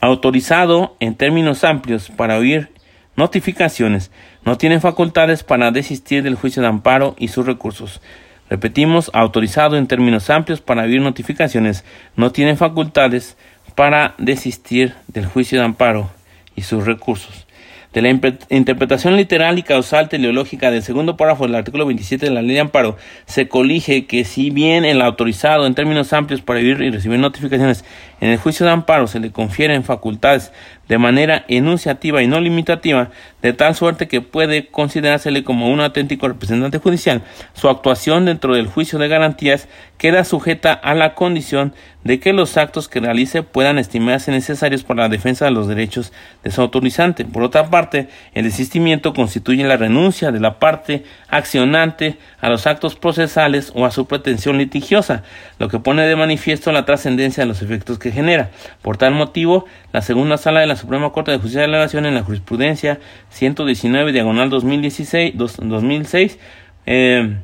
autorizado en términos amplios para oír notificaciones, no tiene facultades para desistir del juicio de amparo y sus recursos. Repetimos, autorizado en términos amplios para oír notificaciones, no tiene facultades para desistir del juicio de amparo y sus recursos de la interpretación literal y causal teleológica del segundo párrafo del artículo 27 de la ley de amparo, se colige que si bien el autorizado en términos amplios para vivir y recibir notificaciones en el juicio de amparo se le confieren facultades de manera enunciativa y no limitativa, de tal suerte que puede considerársele como un auténtico representante judicial, su actuación dentro del juicio de garantías queda sujeta a la condición de que los actos que realice puedan estimarse necesarios para la defensa de los derechos de su autorizante. Por otra parte, el desistimiento constituye la renuncia de la parte accionante a los actos procesales o a su pretensión litigiosa, lo que pone de manifiesto la trascendencia de los efectos que genera. Por tal motivo, la segunda sala de la Suprema Corte de Justicia de la Nación en la jurisprudencia 119 diagonal 2016 2006 eh,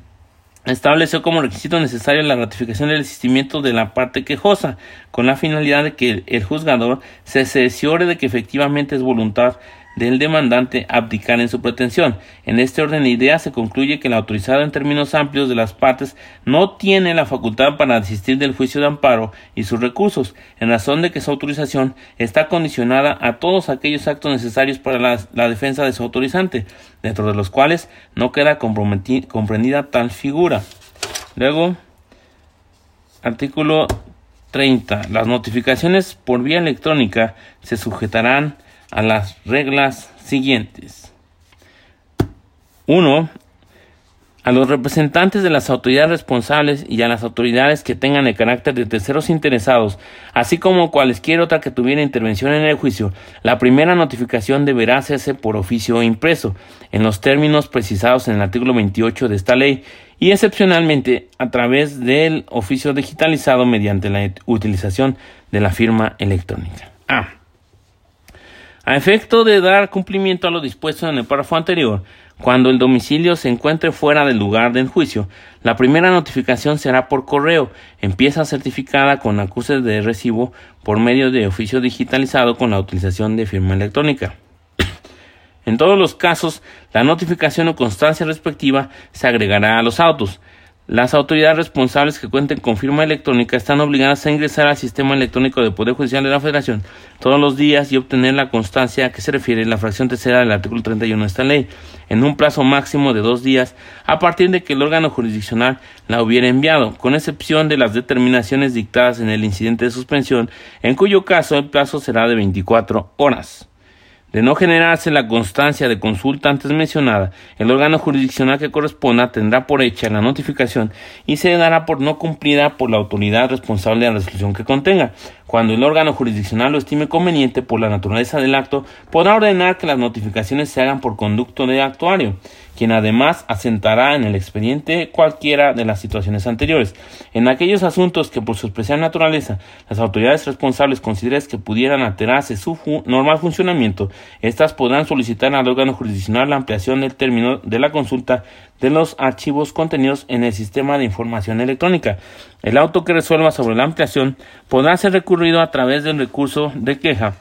estableció como requisito necesario la ratificación del desistimiento de la parte quejosa, con la finalidad de que el juzgador se cerciore de que efectivamente es voluntad del demandante abdicar en su pretensión. En este orden de ideas se concluye que el autorizado en términos amplios de las partes no tiene la facultad para desistir del juicio de amparo y sus recursos, en razón de que su autorización está condicionada a todos aquellos actos necesarios para la, defensa de su autorizante, dentro de los cuales no queda comprendida tal figura. Luego, artículo 30. Las notificaciones por vía electrónica se sujetarán a las reglas siguientes. 1. A los representantes de las autoridades responsables y a las autoridades que tengan el carácter de terceros interesados, así como cualquier otra que tuviera intervención en el juicio, la primera notificación deberá hacerse por oficio impreso, en los términos precisados en el artículo 28 de esta ley, y excepcionalmente a través del oficio digitalizado mediante la utilización de la firma electrónica. A. A efecto de dar cumplimiento a lo dispuesto en el párrafo anterior, cuando el domicilio se encuentre fuera del lugar del juicio, la primera notificación será por correo, en pieza certificada con acuses de recibo por medio de oficio digitalizado con la utilización de firma electrónica. En todos los casos, la notificación o constancia respectiva se agregará a los autos. Las autoridades responsables que cuenten con firma electrónica están obligadas a ingresar al sistema electrónico del Poder Judicial de la Federación todos los días y obtener la constancia a que se refiere la fracción tercera del artículo 31 de esta ley, en un plazo máximo de dos días a partir de que el órgano jurisdiccional la hubiera enviado, con excepción de las determinaciones dictadas en el incidente de suspensión, en cuyo caso el plazo será de 24 horas. De no generarse la constancia de consulta antes mencionada, el órgano jurisdiccional que corresponda tendrá por hecha la notificación y se dará por no cumplida por la autoridad responsable de la resolución que contenga. Cuando el órgano jurisdiccional lo estime conveniente por la naturaleza del acto, podrá ordenar que las notificaciones se hagan por conducto de actuario quien además asentará en el expediente cualquiera de las situaciones anteriores. En aquellos asuntos que por su especial naturaleza las autoridades responsables consideren que pudieran alterarse su normal funcionamiento, éstas podrán solicitar al órgano jurisdiccional la ampliación del término de la consulta de los archivos contenidos en el sistema de información electrónica. El auto que resuelva sobre la ampliación podrá ser recurrido a través del recurso de queja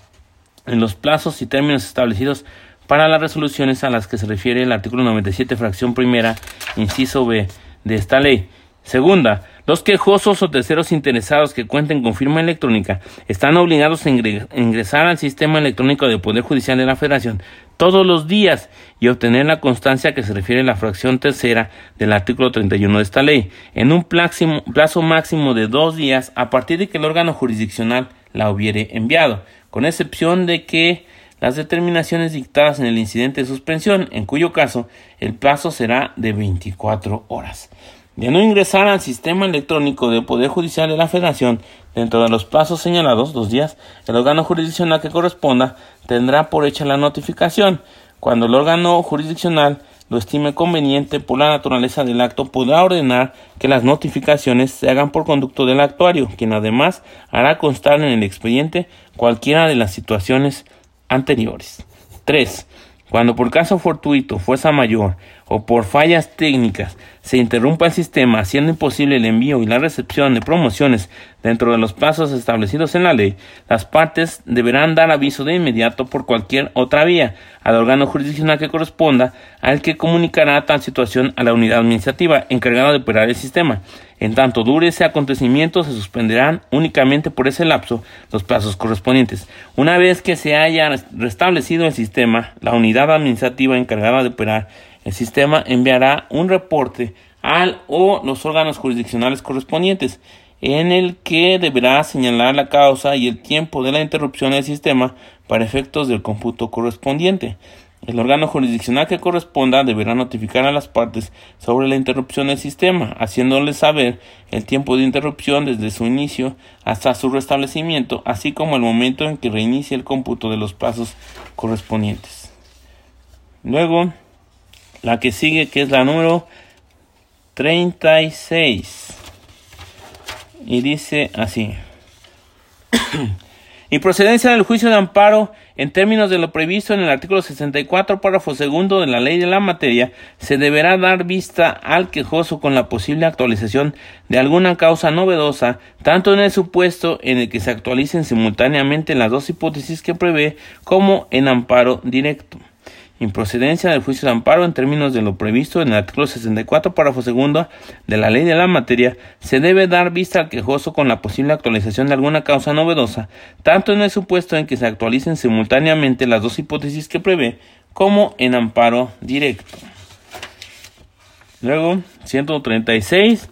en los plazos y términos establecidos para las resoluciones a las que se refiere el artículo 97, fracción primera, inciso B de esta ley. Segunda, los quejosos o terceros interesados que cuenten con firma electrónica están obligados a ingresar al sistema electrónico del Poder Judicial de la Federación todos los días y obtener la constancia que se refiere a la fracción tercera del artículo 31 de esta ley, en un plazo máximo de dos días a partir de que el órgano jurisdiccional la hubiere enviado, con excepción de que las determinaciones dictadas en el incidente de suspensión, en cuyo caso el plazo será de 24 horas. De no ingresar al sistema electrónico del Poder Judicial de la Federación dentro de los plazos señalados, dos días, el órgano jurisdiccional que corresponda tendrá por hecha la notificación. Cuando el órgano jurisdiccional lo estime conveniente por la naturaleza del acto, podrá ordenar que las notificaciones se hagan por conducto del actuario, quien además hará constar en el expediente cualquiera de las situaciones anteriores. 3. Cuando por caso fortuito, fuerza mayor o por fallas técnicas se interrumpa el sistema haciendo imposible el envío y la recepción de promociones dentro de los plazos establecidos en la ley, las partes deberán dar aviso de inmediato por cualquier otra vía al órgano jurisdiccional que corresponda al que comunicará tal situación a la unidad administrativa encargada de operar el sistema. En tanto dure ese acontecimiento, se suspenderán únicamente por ese lapso los plazos correspondientes. Una vez que se haya restablecido el sistema, la unidad administrativa encargada de operar el sistema enviará un reporte al o los órganos jurisdiccionales correspondientes en el que deberá señalar la causa y el tiempo de la interrupción del sistema para efectos del cómputo correspondiente. El órgano jurisdiccional que corresponda deberá notificar a las partes sobre la interrupción del sistema, haciéndoles saber el tiempo de interrupción desde su inicio hasta su restablecimiento, así como el momento en que reinicie el cómputo de los pasos correspondientes. Luego, la que sigue, que es la número 36. Y dice así. y procedencia del juicio de amparo en términos de lo previsto en el artículo 64, párrafo segundo de la ley de la materia, se deberá dar vista al quejoso con la posible actualización de alguna causa novedosa, tanto en el supuesto en el que se actualicen simultáneamente las dos hipótesis que prevé, como en amparo directo improcedencia del juicio de amparo en términos de lo previsto en el artículo 64, párrafo segundo de la ley de la materia, se debe dar vista al quejoso con la posible actualización de alguna causa novedosa, tanto en el supuesto en que se actualicen simultáneamente las dos hipótesis que prevé, como en amparo directo. Luego, 136.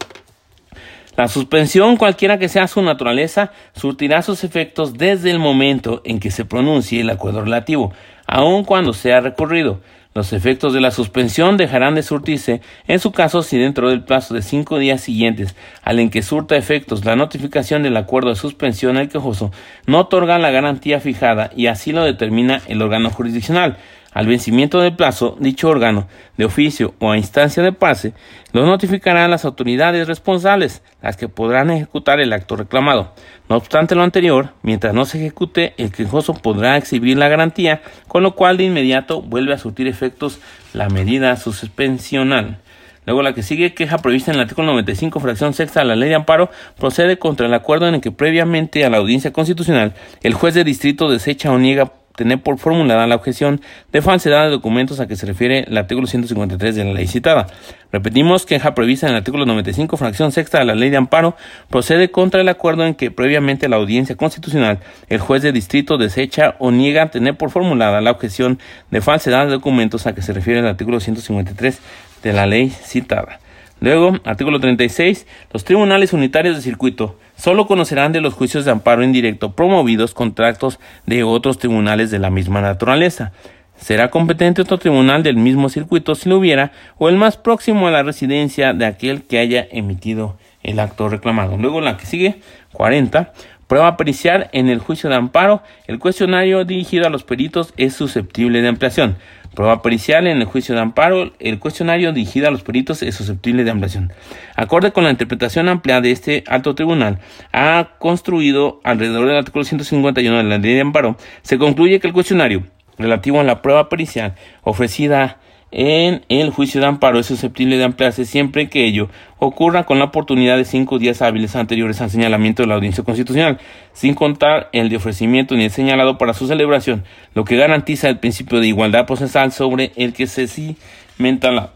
La suspensión, cualquiera que sea su naturaleza, surtirá sus efectos desde el momento en que se pronuncie el acuerdo relativo, aun cuando sea recurrido. Los efectos de la suspensión dejarán de surtirse en su caso si dentro del plazo de cinco días siguientes al en que surta efectos la notificación del acuerdo de suspensión al quejoso no otorga la garantía fijada y así lo determina el órgano jurisdiccional. Al vencimiento del plazo, dicho órgano, de oficio o a instancia de pase, lo notificará a las autoridades responsables, las que podrán ejecutar el acto reclamado. No obstante lo anterior, mientras no se ejecute, el quejoso podrá exhibir la garantía, con lo cual de inmediato vuelve a surtir efectos la medida suspensional. Luego la que sigue, queja prevista en el artículo 95, fracción sexta de la ley de amparo, procede contra el acuerdo en el que previamente a la audiencia constitucional el juez de distrito desecha o niega tener por formulada la objeción de falsedad de documentos a que se refiere el artículo 153 de la ley citada. Repetimos, queja prevista en el artículo 95, fracción sexta de la ley de amparo, procede contra el acuerdo en que previamente la audiencia constitucional, el juez de distrito desecha o niega tener por formulada la objeción de falsedad de documentos a que se refiere el artículo 153 de la ley citada. Luego, artículo 36, los tribunales unitarios de circuito solo conocerán de los juicios de amparo indirecto promovidos contra actos de otros tribunales de la misma naturaleza. Será competente otro tribunal del mismo circuito si lo hubiera, o el más próximo a la residencia de aquel que haya emitido el acto reclamado. Luego la que sigue, 40. Prueba pericial en el juicio de amparo. El cuestionario dirigido a los peritos es susceptible de ampliación. Prueba pericial en el juicio de amparo. El cuestionario dirigido a los peritos es susceptible de ampliación. Acorde con la interpretación amplia de este alto tribunal, ha construido alrededor del artículo 151 de la ley de amparo, se concluye que el cuestionario relativo a la prueba pericial ofrecida en el juicio de amparo es susceptible de ampliarse siempre que ello ocurra con la oportunidad de cinco días hábiles anteriores al señalamiento de la audiencia constitucional, sin contar el de ofrecimiento ni el señalado para su celebración, lo que garantiza el principio de igualdad procesal sobre el que se cimenta la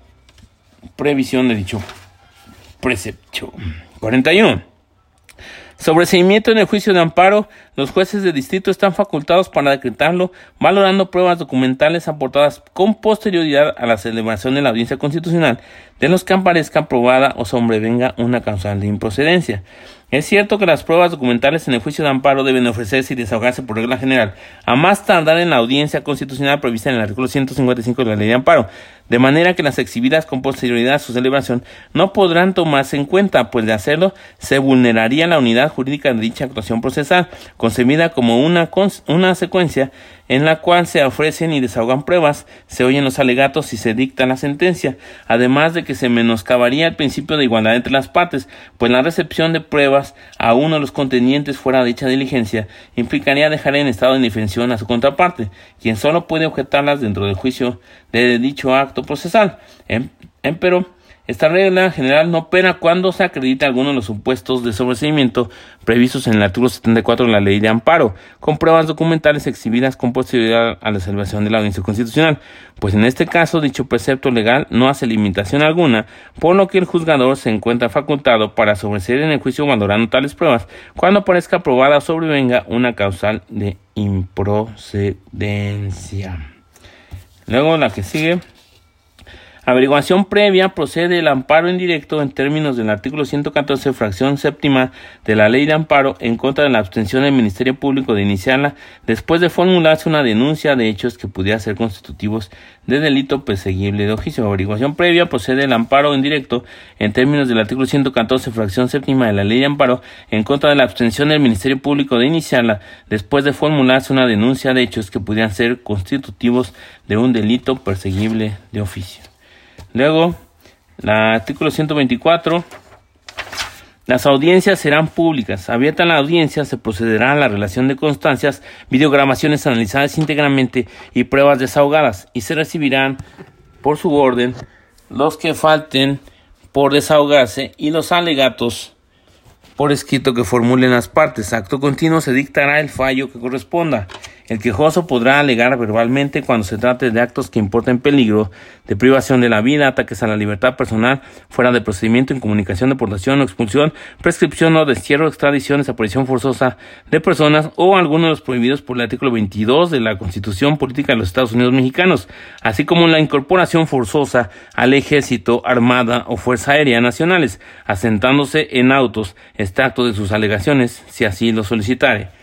previsión de dicho precepto. 41. Sobre seguimiento en el juicio de amparo, los jueces de distrito están facultados para decretarlo, valorando pruebas documentales aportadas con posterioridad a la celebración de la audiencia constitucional, de los que aparezca probada o sobrevenga una causal de improcedencia. Es cierto que las pruebas documentales en el juicio de amparo deben ofrecerse y desahogarse por regla general, a más tardar en la audiencia constitucional prevista en el artículo 155 de la ley de amparo, de manera que las exhibidas con posterioridad a su celebración no podrán tomarse en cuenta, pues de hacerlo se vulneraría la unidad jurídica de dicha actuación procesal, concebida como una, una secuencia en la cual se ofrecen y desahogan pruebas, se oyen los alegatos y se dicta la sentencia, además de que se menoscabaría el principio de igualdad entre las partes, pues la recepción de pruebas a uno de los contenientes fuera de dicha diligencia implicaría dejar en estado de indefensión a su contraparte, quien solo puede objetarlas dentro del juicio de dicho acto procesal. Empero, esta regla general no opera cuando se acredita alguno de los supuestos de sobreseimiento previstos en el artículo 74 de la Ley de Amparo, con pruebas documentales exhibidas con posibilidad a la celebración de la audiencia constitucional, pues en este caso dicho precepto legal no hace limitación alguna, por lo que el juzgador se encuentra facultado para sobreseer en el juicio valorando tales pruebas cuando parezca aprobada o sobrevenga una causal de improcedencia. Luego la que sigue Averiguación previa procede el amparo indirecto en términos del artículo 114, fracción séptima de la Ley de Amparo en contra de la abstención del Ministerio Público de iniciarla después de formularse una denuncia de hechos que pudiera ser constitutivos de delito perseguible de oficio. Averiguación previa procede el amparo indirecto en términos del artículo 114, fracción séptima de la Ley de Amparo en contra de la abstención del Ministerio Público de iniciarla después de formularse una denuncia de hechos que pudieran ser constitutivos de un delito perseguible de oficio. Luego, el artículo 124. Las audiencias serán públicas. Abierta la audiencia, se procederá a la relación de constancias, videogramaciones analizadas íntegramente y pruebas desahogadas, y se recibirán por su orden los que falten por desahogarse y los alegatos por escrito que formulen las partes. Acto continuo se dictará el fallo que corresponda. El quejoso podrá alegar verbalmente cuando se trate de actos que importen peligro de privación de la vida, ataques a la libertad personal, fuera de procedimiento, incomunicación, deportación o expulsión, prescripción o destierro, extradición, desaparición forzosa de personas o alguno de los prohibidos por el artículo 22 de la Constitución Política de los Estados Unidos Mexicanos, así como la incorporación forzosa al ejército, armada o fuerza aérea nacionales, asentándose en autos, extracto de sus alegaciones, si así lo solicitare.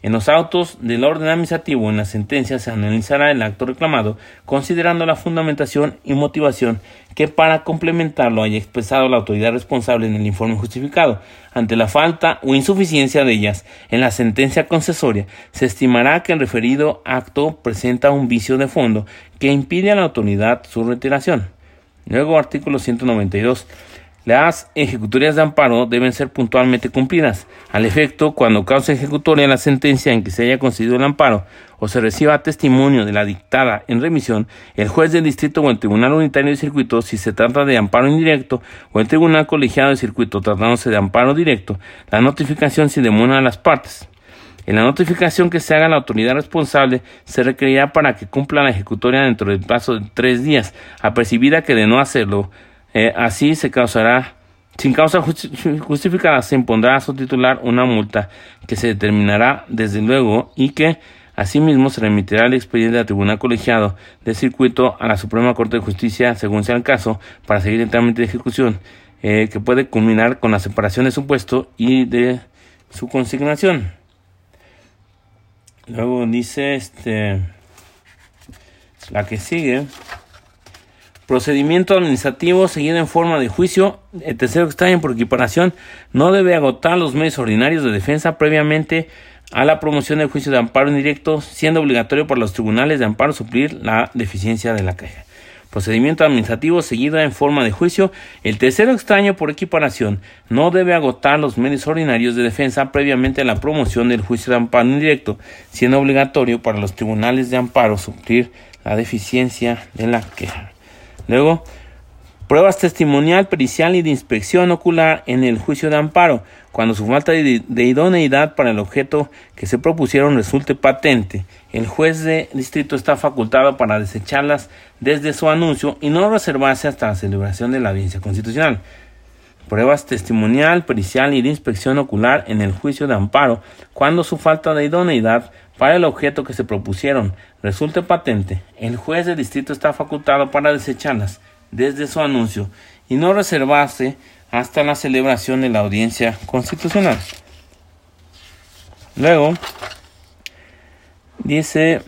En los autos del orden administrativo en la sentencia se analizará el acto reclamado, considerando la fundamentación y motivación que para complementarlo haya expresado la autoridad responsable en el informe justificado. Ante la falta o insuficiencia de ellas en la sentencia concesoria, se estimará que el referido acto presenta un vicio de fondo que impide a la autoridad su retiración. Luego, artículo 192. Las ejecutorias de amparo deben ser puntualmente cumplidas. Al efecto, cuando cause ejecutoria la sentencia en que se haya concedido el amparo o se reciba testimonio de la dictada en remisión, el juez del distrito o el tribunal unitario de circuito, si se trata de amparo indirecto, o el tribunal colegiado de circuito tratándose de amparo directo, la notificación se demora a las partes. En la notificación que se haga la autoridad responsable se requerirá para que cumpla la ejecutoria dentro del plazo de tres días, apercibida que de no hacerlo eh, así se causará, sin causa justificada, se impondrá a su titular una multa que se determinará desde luego y que Asimismo, se remitirá el expediente al Tribunal Colegiado de Circuito a la Suprema Corte de Justicia, según sea el caso, para seguir el trámite de ejecución, eh, que puede culminar con la separación de su puesto y de su consignación. Luego dice este la que sigue. Procedimiento administrativo seguido en forma de juicio. El tercero extraño por equiparación no debe agotar los medios ordinarios de defensa previamente a la promoción del juicio de amparo indirecto, siendo obligatorio para los tribunales de amparo suplir la deficiencia de la queja. Procedimiento administrativo seguido en forma de juicio. El tercero extraño por equiparación no debe agotar los medios ordinarios de defensa previamente a la promoción del juicio de amparo indirecto, siendo obligatorio para los tribunales de amparo suplir la deficiencia de la queja. Luego, Pruebas testimonial, pericial y de inspección ocular en el juicio de amparo, cuando su falta de, idoneidad para el objeto que se propusieron resulte patente. El juez de distrito está facultado para desecharlas desde su anuncio y no reservarse hasta la celebración de la audiencia constitucional. Pruebas testimonial, pericial y de inspección ocular en el juicio de amparo, cuando su falta de idoneidad para el objeto que se propusieron resulte patente. El juez de distrito está facultado para desecharlas desde su anuncio y no reservarse hasta la celebración de la audiencia constitucional. Luego, dice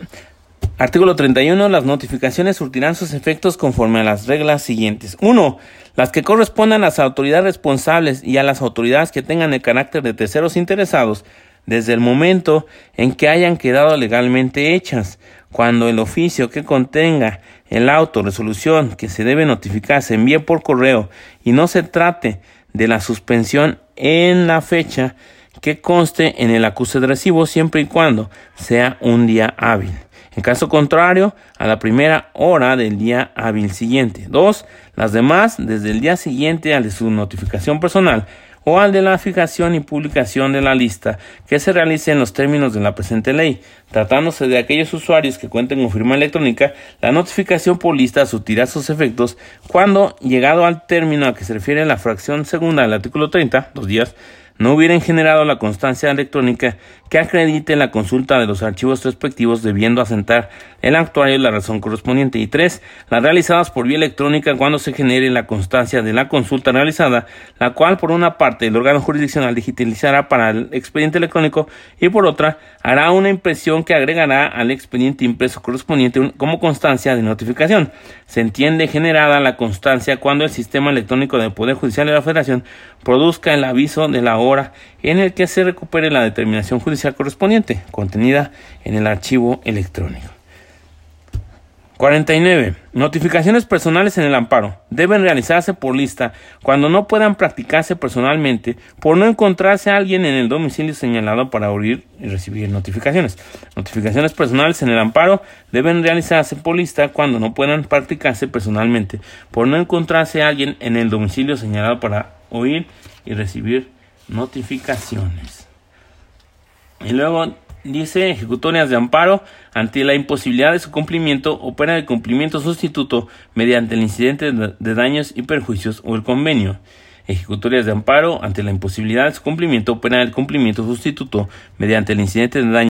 artículo 31, las notificaciones surtirán sus efectos conforme a las reglas siguientes. 1. Las que correspondan a las autoridades responsables y a las autoridades que tengan el carácter de terceros interesados desde el momento en que hayan quedado legalmente hechas, cuando el oficio que contenga el auto resolución que se debe notificar se envíe por correo y no se trate de la suspensión en la fecha que conste en el acuse de recibo siempre y cuando sea un día hábil. En caso contrario, a la primera hora del día hábil siguiente. Dos, las demás desde el día siguiente al de su notificación personal o al de la fijación y publicación de la lista que se realice en los términos de la presente ley. Tratándose de aquellos usuarios que cuenten con firma electrónica, la notificación por lista surtirá sus efectos cuando, llegado al término a que se refiere la fracción segunda del artículo 30, dos días, no hubieran generado la constancia electrónica que acredite la consulta de los archivos respectivos debiendo asentar el actuario la razón correspondiente y tres, las realizadas por vía electrónica cuando se genere la constancia de la consulta realizada, la cual por una parte el órgano jurisdiccional digitalizará para el expediente electrónico y por otra hará una impresión que agregará al expediente impreso correspondiente como constancia de notificación. Se entiende generada la constancia cuando el sistema electrónico del Poder Judicial de la Federación produzca el aviso de la hora en el que se recupere la determinación judicial correspondiente, contenida en el archivo electrónico. 49. Notificaciones personales en el amparo. Deben realizarse por lista cuando no puedan practicarse personalmente por no encontrarse alguien en el domicilio señalado para abrir y recibir notificaciones. Notificaciones personales en el amparo deben realizarse por lista cuando no puedan practicarse personalmente por no encontrarse alguien en el domicilio señalado para oír y recibir notificaciones. Y luego dice ejecutorias de amparo ante la imposibilidad de su cumplimiento o pena de cumplimiento sustituto mediante el incidente de daños y perjuicios o el convenio. Ejecutorias de amparo ante la imposibilidad de su cumplimiento o del cumplimiento sustituto mediante el incidente de daños